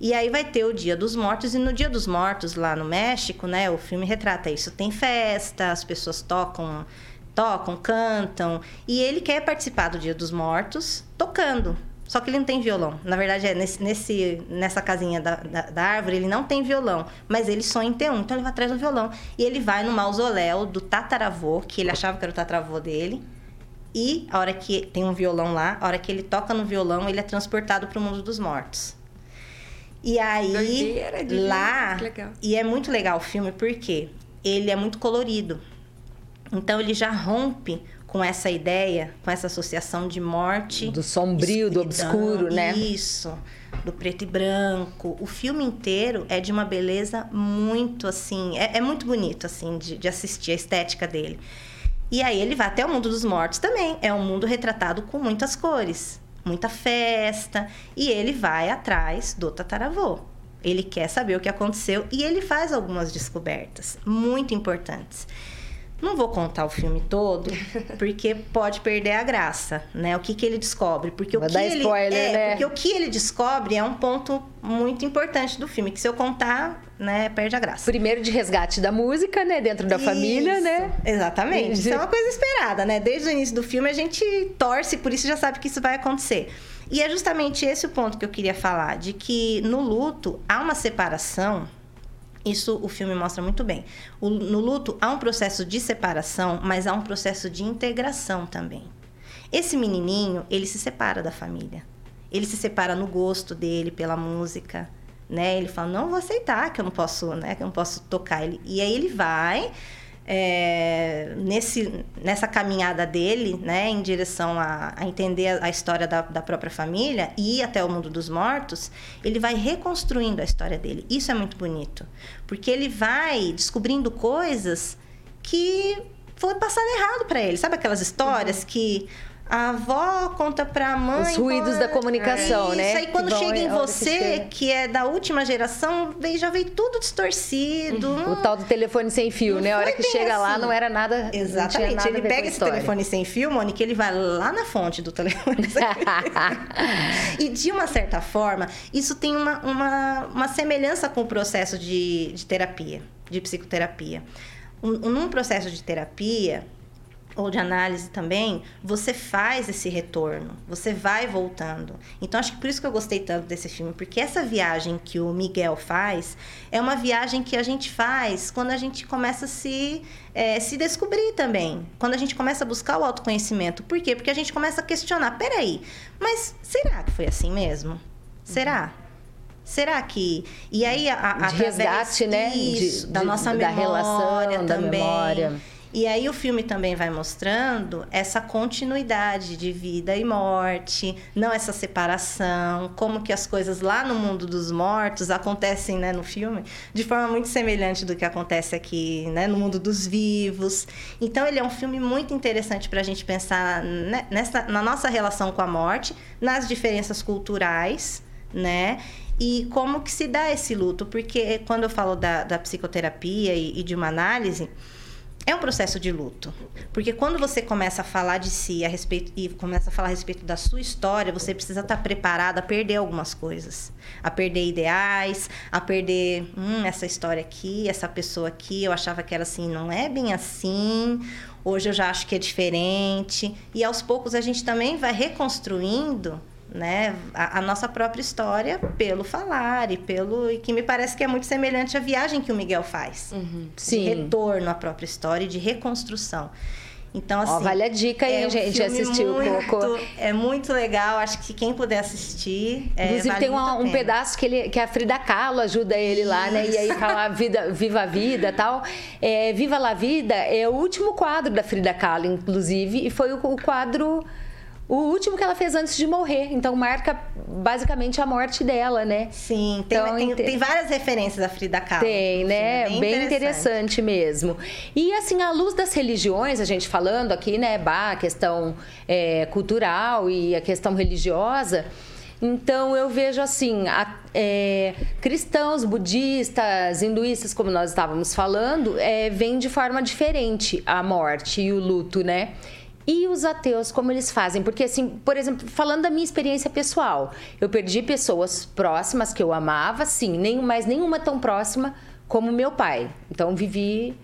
E aí vai ter o Dia dos Mortos, e no Dia dos Mortos, lá no México, né, o filme retrata isso. Tem festa, as pessoas tocam tocam, cantam. E ele quer participar do Dia dos Mortos tocando. Só que ele não tem violão. Na verdade, é nesse, nesse, nessa casinha da, da, da, árvore, ele não tem violão. Mas ele sonha em ter um. Então ele vai atrás do violão. E ele vai no mausoléu do tataravô, que ele achava que era o tataravô dele. E a hora que tem um violão lá, a hora que ele toca no violão, ele é transportado para o mundo dos mortos. E aí, Doideira, lá. E é muito legal o filme porque ele é muito colorido. Então ele já rompe com essa ideia, com essa associação de morte. Do sombrio, do obscuro, né? Isso, do preto e branco. O filme inteiro é de uma beleza muito assim. É, é muito bonito, assim, de, de, assistir a estética dele. E aí ele vai até o mundo dos mortos também. É um mundo retratado com muitas cores, muita festa. E ele vai atrás do tataravô. Ele quer saber o que aconteceu e ele faz algumas descobertas muito importantes. Não vou contar o filme todo, porque pode perder a graça, né? O que, que ele descobre. Porque Vai o que ele. Spoiler, é, né? porque o que ele descobre é um ponto muito importante do filme, que se eu contar, né, perde a graça. Primeiro de resgate da música, né? Dentro da Isso, família, né? Exatamente. Isso é uma coisa esperada, né? Desde o início do filme a gente torce, por isso já sabe que isso vai acontecer. E é justamente esse o ponto que eu queria falar, de que no luto há uma separação isso o filme mostra muito bem. O, no luto há um processo de separação, mas há um processo de integração também. Esse menininho, ele se separa da família. Ele se separa no gosto dele pela música, né? Ele fala: "Não vou aceitar que eu não posso, né, que eu não posso tocar ele". E aí ele vai é, nesse, nessa caminhada dele, né, em direção a, a entender a, história da, da, própria família e ir até o mundo dos mortos, ele vai reconstruindo a história dele. Isso é muito bonito, porque ele vai descobrindo coisas que foi passado errado para ele. Sabe aquelas histórias uhum. que a avó conta pra mãe. Os ruídos da comunicação, isso, né? Isso aí quando chega em você, que, que, é da última geração, já veio tudo distorcido. Uhum. O tal do telefone sem fio, não né? A hora que chega assim. lá não era nada. Exatamente. Nada ele pega esse história. telefone sem fio, Mônica, ele vai lá na fonte do telefone sem [LAUGHS] fio. e de uma certa forma, isso tem uma, uma, uma semelhança com o processo de, de terapia, de psicoterapia. Um, num processo de terapia, ou de análise também, você faz esse retorno, você vai voltando. Então acho que por isso que eu gostei tanto desse filme, porque essa viagem que o Miguel faz é uma viagem que a gente faz quando a gente começa a se, é, se descobrir também, quando a gente começa a buscar o autoconhecimento. Por quê? Porque a gente começa a questionar, peraí, mas será que foi assim mesmo? Será? Será que. E aí, a, a de resgate, né? Isso, de, da nossa memória da relação, também. da memória. E aí o filme também vai mostrando essa continuidade de vida e morte, não essa separação, como que as coisas lá no mundo dos mortos acontecem, né, no filme, de forma muito semelhante do que acontece aqui, né, no mundo dos vivos. Então ele é um filme muito interessante para a gente pensar né, nessa, na nossa relação com a morte, nas diferenças culturais, né? E como que se dá esse luto? Porque quando eu falo da, da psicoterapia e, e de uma análise, é um processo de luto. Porque quando você começa a falar de si a respeito e começa a falar a respeito da sua história, você precisa estar preparado a perder algumas coisas. A perder ideais, a perder hum, essa história aqui, essa pessoa aqui, eu achava que era assim, não é bem assim. Hoje eu já acho que é diferente. E aos poucos a gente também vai reconstruindo né, a, a, nossa própria história pelo falar e pelo e que me parece que é muito semelhante à viagem que o Miguel faz, uhum. de retorno à própria história e de reconstrução. Então, assim. Ó, vale a dica aí, é um gente, assistir um pouco. É muito legal, acho que quem puder assistir. É, Inclusive, vale tem uma, um pedaço que, ele, que a Frida Kahlo ajuda ele Isso. lá, né? E aí fala vida, Viva a Vida tal. É, Viva la Vida é o último quadro da Frida Kahlo, inclusive, e foi o, o quadro o último que ela fez antes de morrer. Então marca basicamente a morte dela, né? Sim, tem, então, tem, tem várias referências da Frida Kahlo. Tem, né? Bem, bem interessante. interessante. mesmo. E assim, à luz das religiões, a gente falando aqui, né, bah, a questão é, cultural e a questão religiosa. Então eu vejo assim, a, é, cristãos, budistas, hinduístas, como nós estávamos falando, é, vêm de forma diferente a morte e o luto, né? E os ateus, como eles fazem? Porque, assim, por exemplo, falando da minha experiência pessoal, eu perdi pessoas próximas que eu amava, sim, nem, mas nenhuma tão próxima como meu pai. Então, vivi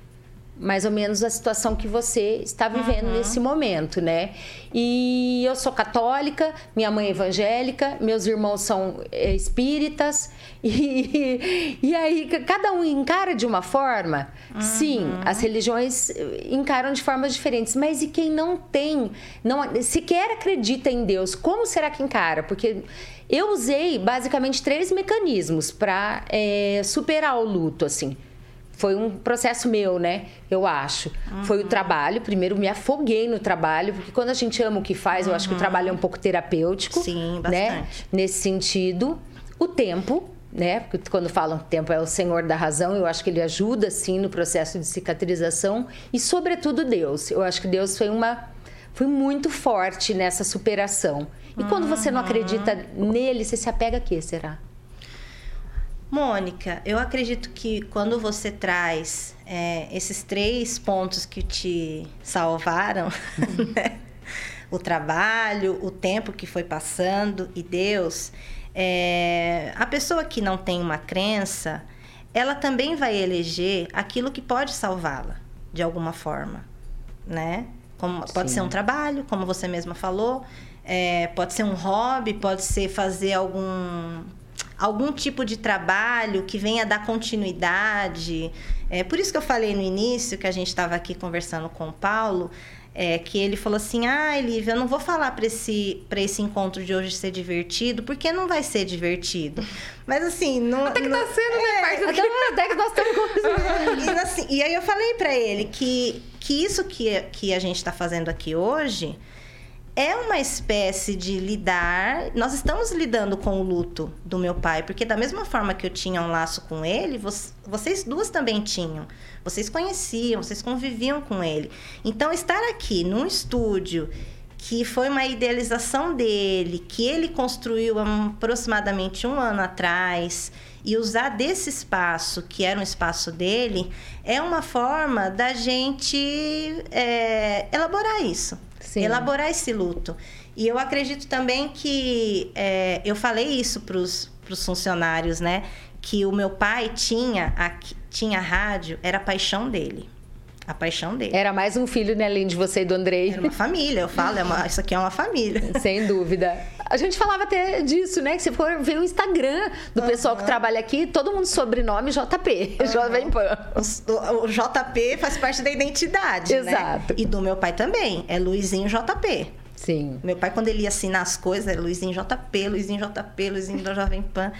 mais ou menos a situação que você está vivendo uhum. nesse momento, né? E eu sou católica, minha mãe é evangélica, meus irmãos são é, espíritas, [LAUGHS] e, e aí cada um encara de uma forma. Uhum. Sim, as religiões encaram de formas diferentes, mas e quem não tem, não sequer acredita em Deus, como será que encara? Porque eu usei basicamente três mecanismos para é, superar o luto, assim foi um processo meu, né? Eu acho. Uhum. Foi o trabalho. Primeiro, me afoguei no trabalho, porque quando a gente ama o que faz, uhum. eu acho que o trabalho é um pouco terapêutico. Sim, né? bastante. Né? Nesse sentido. O tempo, né? Porque quando falam que o tempo é o senhor da razão, eu acho que ele ajuda, sim, no processo de cicatrização. E, sobretudo, Deus. Eu acho que Deus foi uma. Foi muito forte nessa superação. E quando você não acredita nele, você se apega a quê, será? Mônica, eu acredito que quando você traz é, esses três pontos que te salvaram, [LAUGHS] né? o trabalho, o tempo que foi passando e Deus, é, a pessoa que não tem uma crença, ela também vai eleger aquilo que pode salvá-la de alguma forma, né? Como, pode ser um trabalho, como você mesma falou, é, pode ser um hobby, pode ser fazer algum algum tipo de trabalho que venha dar continuidade. É por isso que eu falei no início, que a gente estava aqui conversando com o Paulo, é, que ele falou assim: ah, Lívia, eu não vou falar para esse, esse encontro de hoje ser divertido, porque não vai ser divertido. [LAUGHS] Mas assim, não. Até que não, tá sendo, né, é, né? Até que nós estamos. [LAUGHS] e, assim, e aí eu falei para ele que, que isso que, que a gente está fazendo aqui hoje é uma espécie de lidar. Nós estamos lidando com o luto do meu pai, porque da mesma forma que eu tinha um laço com ele, vocês duas também tinham. Vocês conheciam, vocês conviviam com ele. Então, estar aqui num estúdio que foi uma idealização dele, que ele construiu aproximadamente um ano atrás, e usar desse espaço, que era um espaço dele, é uma forma da gente é, elaborar isso. Sim. elaborar esse luto. E eu acredito também que é, eu falei isso para os funcionários, né? Que o meu pai tinha a, tinha rádio, era a paixão dele. A paixão dele. Era mais um filho, né, além de você e do Andrei. Era uma família, eu falo, é uma, isso aqui é uma família. [LAUGHS] Sem dúvida. A gente falava até disso, né? Que se for ver o Instagram do uhum. pessoal que trabalha aqui, todo mundo sobrenome JP, uhum. [LAUGHS] Jovem Pan. O, o, JP faz parte da identidade, né? Exato. Né? E do meu pai também, é Luizinho JP. Sim. Meu pai, quando ele ia assinar as coisas, era Luizinho JP, Luizinho JP, Luizinho da Jovem Pan.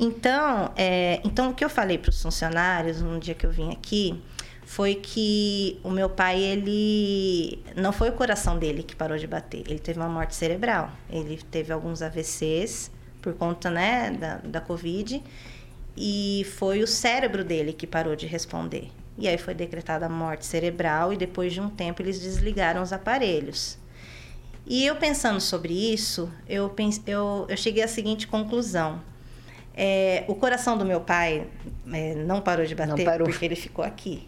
Então, é, então o que eu falei para os funcionários um dia que eu vim aqui foi que o meu pai, ele. Não foi o coração dele que parou de bater, ele teve uma morte cerebral. Ele teve alguns AVCs por conta, né, da, da Covid. E foi o cérebro dele que parou de responder. E aí foi decretada a morte cerebral e depois de um tempo eles desligaram os aparelhos. E eu pensando sobre isso, eu, pense, eu, eu cheguei à seguinte conclusão. É, o coração do meu pai é, não parou de bater porque ele ficou aqui.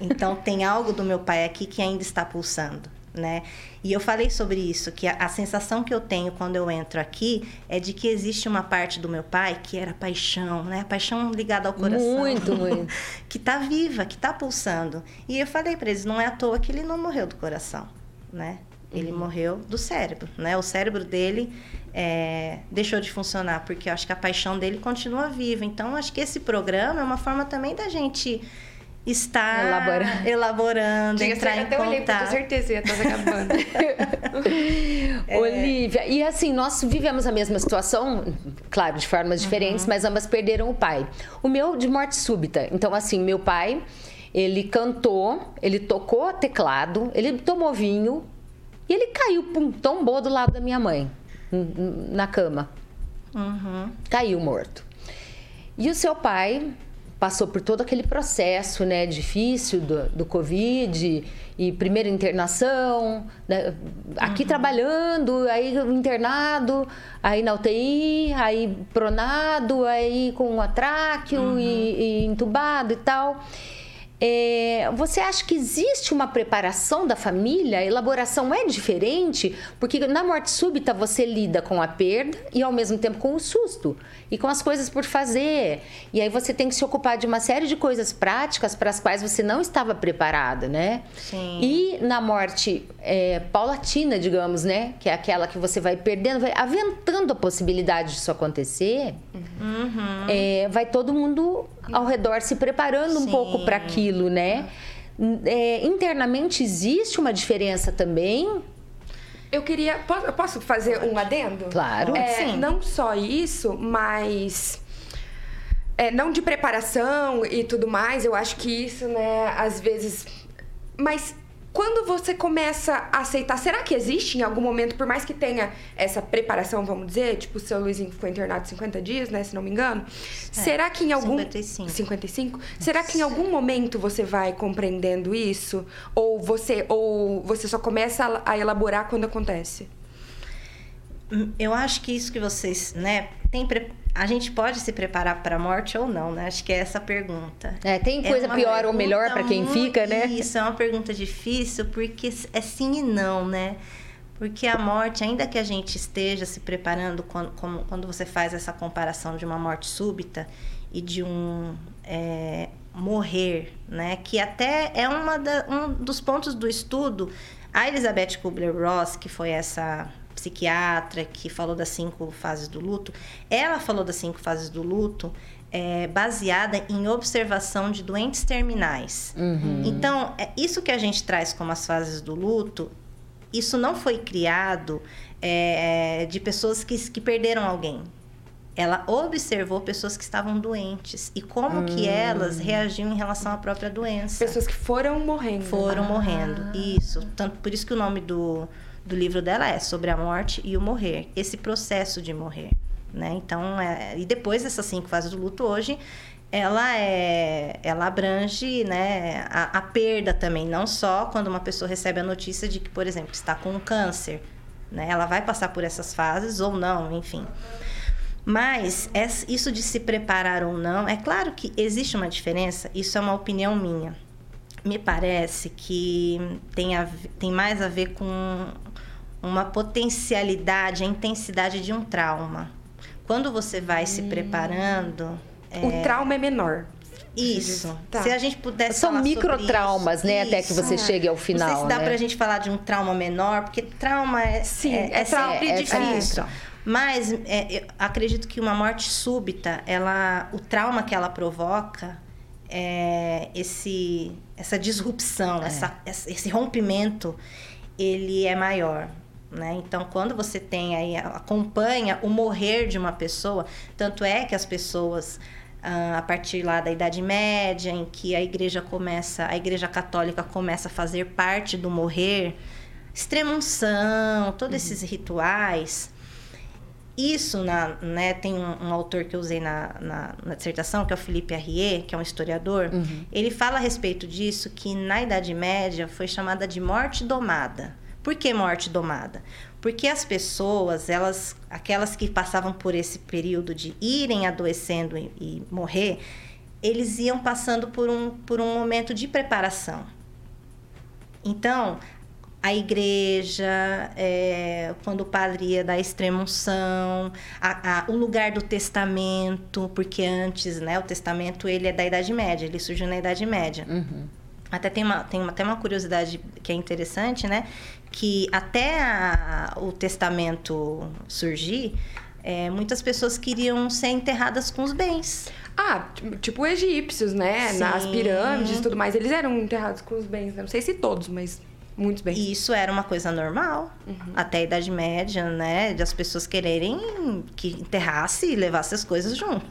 Então tem algo do meu pai aqui que ainda está pulsando. Né? E eu falei sobre isso, que a, a, sensação que eu tenho quando eu entro aqui é de que existe uma parte do meu pai que era paixão, né? Paixão ligada ao coração. Muito, muito. [LAUGHS] que está viva, que está pulsando. E eu falei para eles, não é à toa que ele não morreu do coração, né? Ele uhum. morreu do cérebro, né? O cérebro dele é, deixou de funcionar, porque eu acho que a paixão dele continua viva. Então, acho que esse programa é uma forma também da gente está elaborando, elaborando Tinha entrar em até contato. olhei, com certeza ia estar acabando. [LAUGHS] é... Olivia, e assim, nós vivemos a mesma situação, claro, de formas diferentes, uhum. mas ambas perderam o pai. O meu de morte súbita. Então, assim, meu pai, ele cantou, ele tocou teclado, ele tomou vinho e ele caiu, pum, tombou do lado da minha mãe, na cama. Uhum. Caiu morto. E o seu pai passou por todo aquele processo né, difícil do, do Covid e primeira internação, né, aqui uhum. trabalhando, aí internado, aí na UTI, aí pronado, aí com atráqueo uhum. e, e entubado e tal. É, você acha que existe uma preparação da família? A elaboração é diferente? Porque na morte súbita você lida com a perda e ao mesmo tempo com o susto e com as coisas por fazer. E aí você tem que se ocupar de uma série de coisas práticas para as quais você não estava preparada, né? Sim. E na morte é, paulatina, digamos, né? Que é aquela que você vai perdendo, vai aventando a possibilidade disso acontecer, uhum. é, vai todo mundo ao redor se preparando Sim. um pouco para aquilo, né? É, internamente existe uma diferença também. Eu queria. Posso, posso fazer um adendo? Claro. É, Sim. Não só isso, mas. É, não de preparação e tudo mais, eu acho que isso, né, às vezes. Mas quando você começa a aceitar, será que existe em algum momento, por mais que tenha essa preparação, vamos dizer, tipo o seu Luizinho ficou internado 50 dias, né, se não me engano, é, será que em algum 55. 55? Será que em algum momento você vai compreendendo isso ou você ou você só começa a elaborar quando acontece? Eu acho que isso que vocês, né, tem pre a gente pode se preparar para a morte ou não, né? Acho que é essa a pergunta. É, tem é coisa é pior ou melhor para quem fica, né? Isso é uma pergunta difícil porque é sim e não, né? Porque a morte, ainda que a gente esteja se preparando quando, como, quando você faz essa comparação de uma morte súbita e de um é, morrer, né? Que até é uma da, um dos pontos do estudo. A Elizabeth Kubler-Ross, que foi essa psiquiatra que falou das cinco fases do luto, ela falou das cinco fases do luto é, baseada em observação de doentes terminais. Uhum. Então, é, isso que a gente traz como as fases do luto, isso não foi criado é, de pessoas que, que perderam alguém. Ela observou pessoas que estavam doentes e como hum. que elas reagiam em relação à própria doença. Pessoas que foram morrendo. Foram ah. morrendo, isso. Tanto por isso que o nome do, do livro dela é sobre a morte e o morrer, esse processo de morrer, né? Então, é, e depois dessas cinco fases do luto hoje, ela é, ela abrange, né, a, a, perda também, não só quando uma pessoa recebe a notícia de que, por exemplo, está com um câncer, né? Ela vai passar por essas fases ou não, enfim. Mas isso de se preparar ou não, é claro que existe uma diferença, isso é uma opinião minha. Me parece que tem, a, tem mais a ver com uma potencialidade, a intensidade de um trauma. Quando você vai hum. se preparando. O é... trauma é menor. Isso. Tá. Se a gente pudesse São microtraumas, né? Isso. Até que você é. chegue ao final. Não sei se dá né? pra gente falar de um trauma menor, porque trauma é. Sim, é, é, é é, é difícil. Mas é, acredito que uma morte súbita, ela, o trauma que ela provoca é esse, essa disrupção, é. essa, esse rompimento, ele é maior. Né? Então, quando você tem aí, acompanha o morrer de uma pessoa, tanto é que as pessoas a partir lá da Idade Média, em que a igreja começa, a igreja católica começa a fazer parte do morrer, extremunção, todos uhum. esses rituais. Isso, na, né, tem um, um, autor que eu usei na, na, na, dissertação, que é o Felipe Arrier, que é um historiador, uhum. ele fala a respeito disso, que na Idade Média foi chamada de morte domada. Por que morte domada? Porque as pessoas, elas, aquelas que passavam por esse período de irem adoecendo e, e morrer, eles iam passando por um, por um momento de preparação. Então, a igreja, é, quando o padre ia dar extremunção, a, a, o lugar do testamento, porque antes, né, o testamento ele é da Idade Média, ele surgiu na Idade Média. Uhum. Até tem uma, tem uma, até uma curiosidade que é interessante, né? Que até a, o testamento surgir, é, muitas pessoas queriam ser enterradas com os bens. Ah, tipo egípcios, né? Sim. Nas pirâmides e tudo mais. Eles eram enterrados com os bens. Né? Não sei se todos, mas muito bem. E isso era uma coisa normal. Uhum. Até a Idade Média, né? De as pessoas quererem que enterrasse e levasse as coisas junto.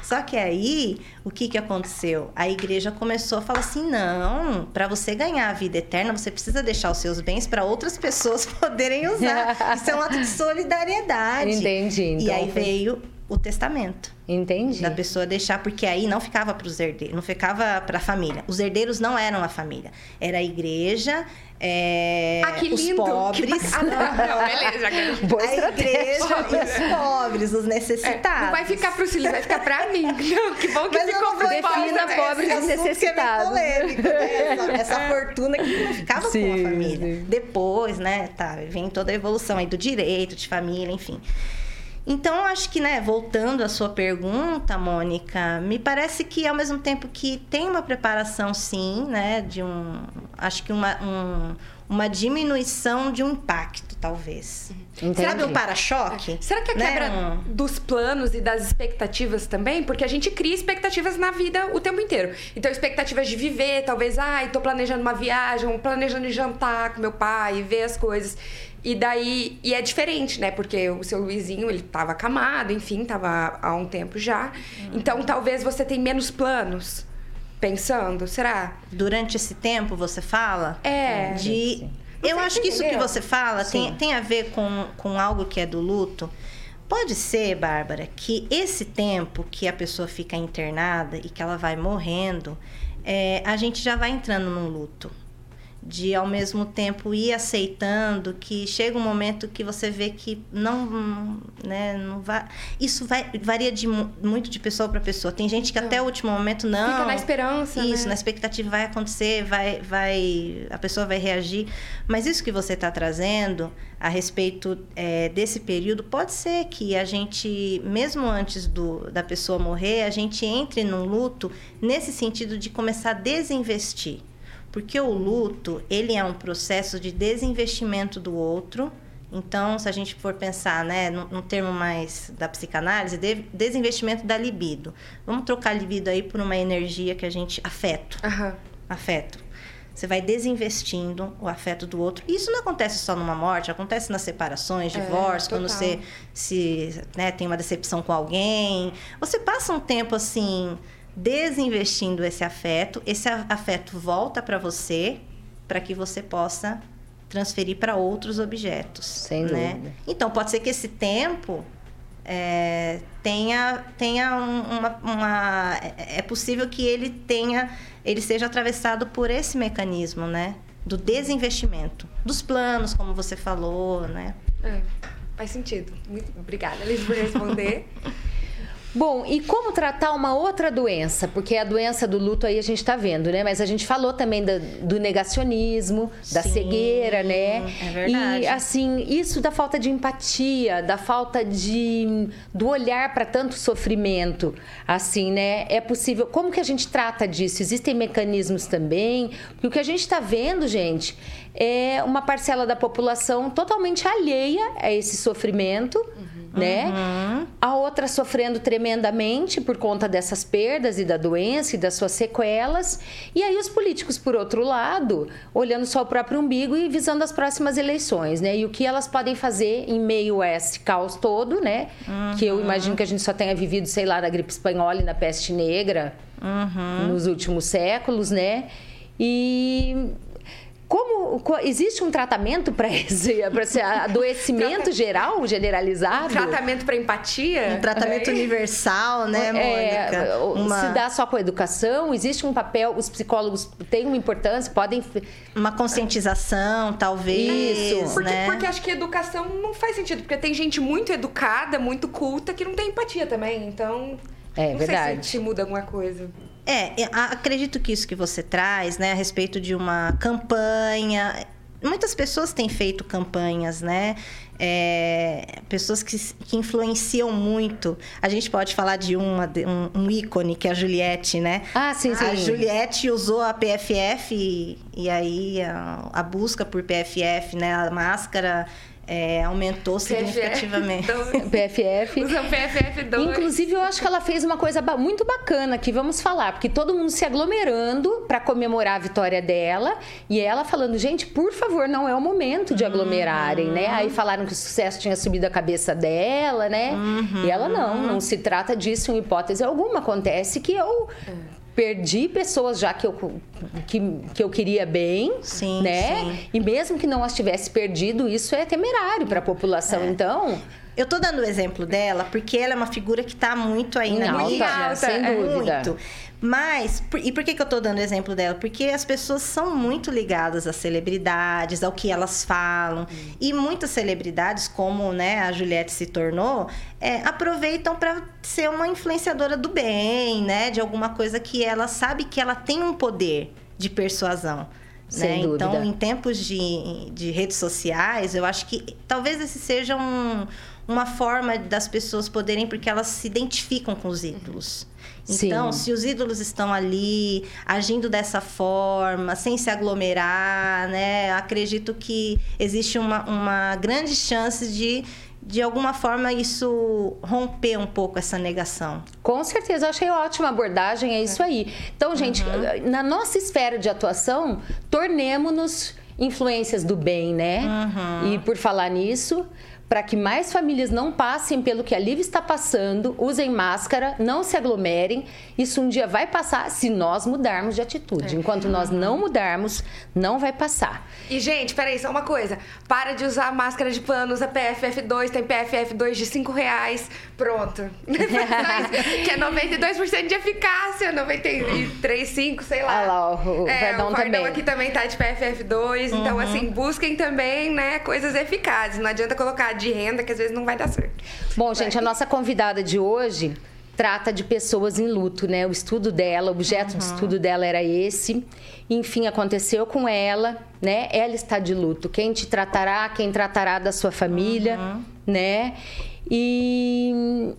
Só que aí, o que, que aconteceu? A igreja começou a falar assim: não, para você ganhar a vida eterna, você precisa deixar os seus bens para outras pessoas [LAUGHS] poderem usar. isso é um ato de solidariedade. Entendi. Então, e aí veio o testamento. Entendi. Da pessoa deixar, porque aí não ficava para os herdeiros, não ficava para a família. Os herdeiros não eram a família, era a igreja, é, ah, que os lindo. pobres. Que... [LAUGHS] Ah, não, beleza. Boa a igreja e os pobres, os necessitados. É, não vai ficar para o Cílio, vai ficar para mim. [LAUGHS] Não, que bom que Mas ficou para Defina pobres e necessitados. É polêmico, né? [LAUGHS] essa, essa é. fortuna que não ficava sim, com a família. Sim. Depois, né, tá, vem toda a evolução aí do direito, de família, enfim. Então, acho que, né, voltando à sua pergunta, Mônica, me parece que ao mesmo tempo que tem uma preparação, sim, né, de um. Acho que uma, um, uma diminuição de um impacto, talvez. Entendi. Sabe um para-choque? Será que a né? quebra né? dos planos e das expectativas também? Porque a gente cria expectativas na vida o tempo inteiro. Então, expectativas de viver, talvez, ai, tô planejando uma viagem, planejando jantar com meu pai, ver as coisas. E daí, e é diferente, né? Porque o seu Luizinho, ele tava acamado, enfim, tava há um tempo já. Uhum. Então, talvez você tenha menos planos pensando, será? Durante esse tempo, você fala? É. De... Eu acho que isso que você fala tem, tem a ver com, com algo que é do luto. Pode ser, Bárbara, que esse tempo que a pessoa fica internada e que ela vai morrendo, é, a gente já vai entrando num luto de ao mesmo tempo ir aceitando que chega um momento que você vê que não né não vai isso vai varia de muito de pessoa para pessoa. Tem gente que até o último momento não. Fica na esperança isso né? na expectativa vai acontecer vai vai a pessoa vai reagir. Mas isso que você está trazendo a respeito é, desse período pode ser que a gente mesmo antes do da pessoa morrer a gente entre num luto nesse sentido de começar a desinvestir porque o luto, ele é um processo de desinvestimento do outro. Então, se a gente for pensar, né, no, no termo mais da psicanálise, de, desinvestimento da libido. Vamos trocar libido aí por uma energia que a gente afeto. Uhum. Afeto. Você vai desinvestindo o afeto do outro. Isso não acontece só numa morte, acontece nas separações, é, divórcio, é, quando você se, né, tem uma decepção com alguém. Você passa um tempo assim desinvestindo esse afeto, esse afeto volta para você para que você possa transferir para outros objetos. Sem né? dúvida. Então, pode ser que esse tempo é, tenha, tenha uma, uma, É possível que ele tenha. Ele seja atravessado por esse mecanismo, né? Do desinvestimento. Dos planos, como você falou, né? É, faz sentido. Muito obrigada, Liz, por responder. [LAUGHS] Bom, e como tratar uma outra doença? Porque a doença do luto aí a gente está vendo, né? Mas a gente falou também da, do negacionismo, da Sim, cegueira, né? É verdade. E assim, isso da falta de empatia, da falta de do olhar para tanto sofrimento, assim, né? É possível. Como que a gente trata disso? Existem mecanismos também? Porque o que a gente está vendo, gente, é uma parcela da população totalmente alheia a esse sofrimento. Uhum né? Uhum. A outra sofrendo tremendamente por conta dessas perdas e da doença e das suas sequelas. E aí os políticos, por outro lado, olhando só o próprio umbigo e visando as próximas eleições, né? E o que elas podem fazer em meio a esse caos todo, né? Uhum. Que eu imagino que a gente só tenha vivido, sei lá, na gripe espanhola e na peste negra uhum. nos últimos séculos, né? E como existe um tratamento para [LAUGHS] esse, esse adoecimento geral, generalizado? Um tratamento para empatia? Um tratamento é. universal, né, é, Mônica? É, uma... Se dá só com a educação? Existe um papel, os psicólogos têm uma importância, podem... Uma conscientização, talvez, Isso. Porque, né? porque acho que educação não faz sentido, porque tem gente muito educada, muito culta, que não tem empatia também, então... É não verdade. Sei se muda alguma coisa. É, acredito que isso que você traz, né, a respeito de uma campanha. Muitas pessoas têm feito campanhas, né? É, pessoas que, que, influenciam muito. A gente pode falar de uma, um, um, ícone, que é a Juliette, né? Ah, sim, sim. A Juliette usou a PFF e, e aí a, a, busca por PFF, né? A máscara é, aumentou significativamente. [LAUGHS] PFF. Usa PFF 2. Inclusive, eu acho que ela fez uma coisa muito bacana aqui, vamos falar, porque todo mundo se aglomerando para comemorar a vitória dela e ela falando, gente, por favor, não é o momento de aglomerarem, uhum. né? Aí falaram que o sucesso tinha subido a cabeça dela, né? Uhum. E ela não, não se trata disso em hipótese alguma. Acontece que eu perdi pessoas já que eu, que, que eu queria bem, sim, né? Sim. E mesmo que não as tivesse perdido, isso é temerário para a população. É. Então, eu tô dando o exemplo dela porque ela é uma figura que tá muito aí na alta, mídia. Sem é dúvida. Muito. Mas, e por que, que eu tô dando o exemplo dela? Porque as pessoas são muito ligadas às celebridades, ao que elas falam. Hum. E muitas celebridades, como né, a Juliette se tornou, é, aproveitam para ser uma influenciadora do bem, né? De alguma coisa que ela sabe que ela tem um poder de persuasão. Né? Então, em tempos de, de redes sociais, eu acho que talvez esse seja um, uma forma das pessoas poderem, porque elas se identificam com os ídolos. Então, Sim. se os ídolos estão ali agindo dessa forma, sem se aglomerar, né? Acredito que existe uma, uma grande chance de de alguma forma isso romper um pouco essa negação. Com certeza, achei ótima abordagem, é isso aí. Então, gente, uhum. na nossa esfera de atuação, tornemos-nos influências do bem, né? Uhum. E por falar nisso, para que mais famílias não passem pelo que a Liv está passando, usem máscara, não se aglomerem. Isso um dia vai passar se nós mudarmos de atitude. É. Enquanto nós não mudarmos, não vai passar. E, gente, peraí, só uma coisa. Para de usar máscara de pano, usa PFF2, tem PFF2 de 5 reais. Pronto. [LAUGHS] que é 92% de eficácia, 93,5, sei lá. Olha lá, o é, Verdão o também. aqui também tá de PFF2. Uhum. Então, assim, busquem também, né, coisas eficazes. Não adianta colocar de renda, que às vezes não vai dar certo. Bom, gente, a nossa convidada de hoje trata de pessoas em luto, né? O estudo dela, o objeto uhum. de estudo dela era esse. Enfim, aconteceu com ela, né? Ela está de luto. Quem te tratará, quem tratará da sua família, uhum. né? E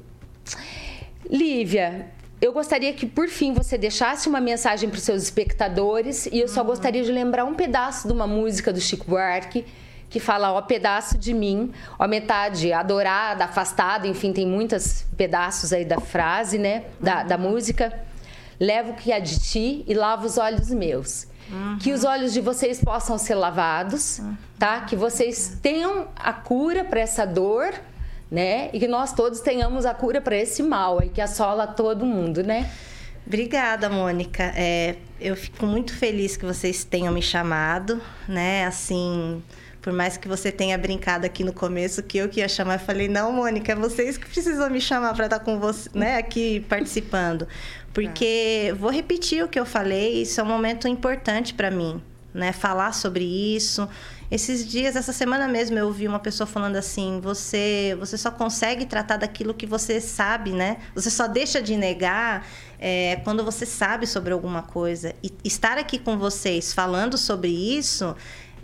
Lívia, eu gostaria que, por fim, você deixasse uma mensagem para os seus espectadores e eu só uhum. gostaria de lembrar um pedaço de uma música do Chico Buarque que fala, ó, pedaço de mim, ó, metade adorada, afastada, enfim, tem muitos pedaços aí da frase, né, da, da música. Levo o que há de ti e lavo os olhos meus. Uhum. Que os olhos de vocês possam ser lavados, uhum. tá? Que vocês tenham a cura para essa dor, né? E que nós todos tenhamos a cura para esse mal aí que assola todo mundo, né? Obrigada, Mônica. É, eu fico muito feliz que vocês tenham me chamado, né? Assim, por mais que você tenha brincado aqui no começo que eu que ia chamar, eu falei: "Não, Mônica, é vocês que precisam me chamar para estar com você, né, aqui participando". Porque é. vou repetir o que eu falei, isso é um momento importante para mim, né, falar sobre isso. Esses dias, essa semana mesmo, eu ouvi uma pessoa falando assim: você, você só consegue tratar daquilo que você sabe, né? Você só deixa de negar é, quando você sabe sobre alguma coisa. E estar aqui com vocês falando sobre isso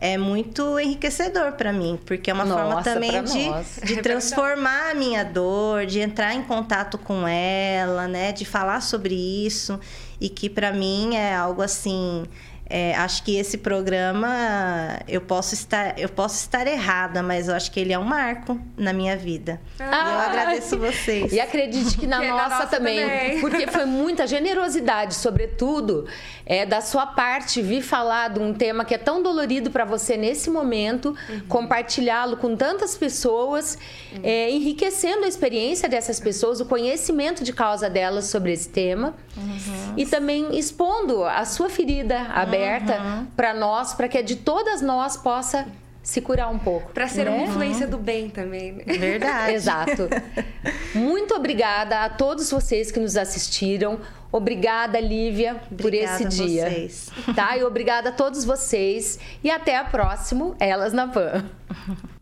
é muito enriquecedor para mim, porque é uma Nossa, forma também de, de [LAUGHS] é transformar a minha dor, de entrar em contato com ela, né, de falar sobre isso e que para mim é algo assim é, acho que esse programa eu posso estar eu posso estar errada, mas eu acho que ele é um marco na minha vida. Ah, e eu agradeço vocês. E acredite que na, [LAUGHS] que nossa, na nossa também, também, porque foi muita generosidade, sobretudo é, da sua parte vir falar de um tema que é tão dolorido para você nesse momento, uhum. compartilhá-lo com tantas pessoas, uhum. é, enriquecendo a experiência dessas pessoas, o conhecimento de causa delas sobre esse tema uhum. e também expondo a sua ferida aberta aberta uhum. para nós, para que de todas nós possa se curar um pouco. Para ser né? uma influência do bem também. Né? Verdade. [LAUGHS] Exato. Muito obrigada a todos vocês que nos assistiram. Obrigada, Lívia, obrigada por esse dia. Vocês. Tá? E obrigada a todos vocês. E até a próxima Elas na Pan. [LAUGHS]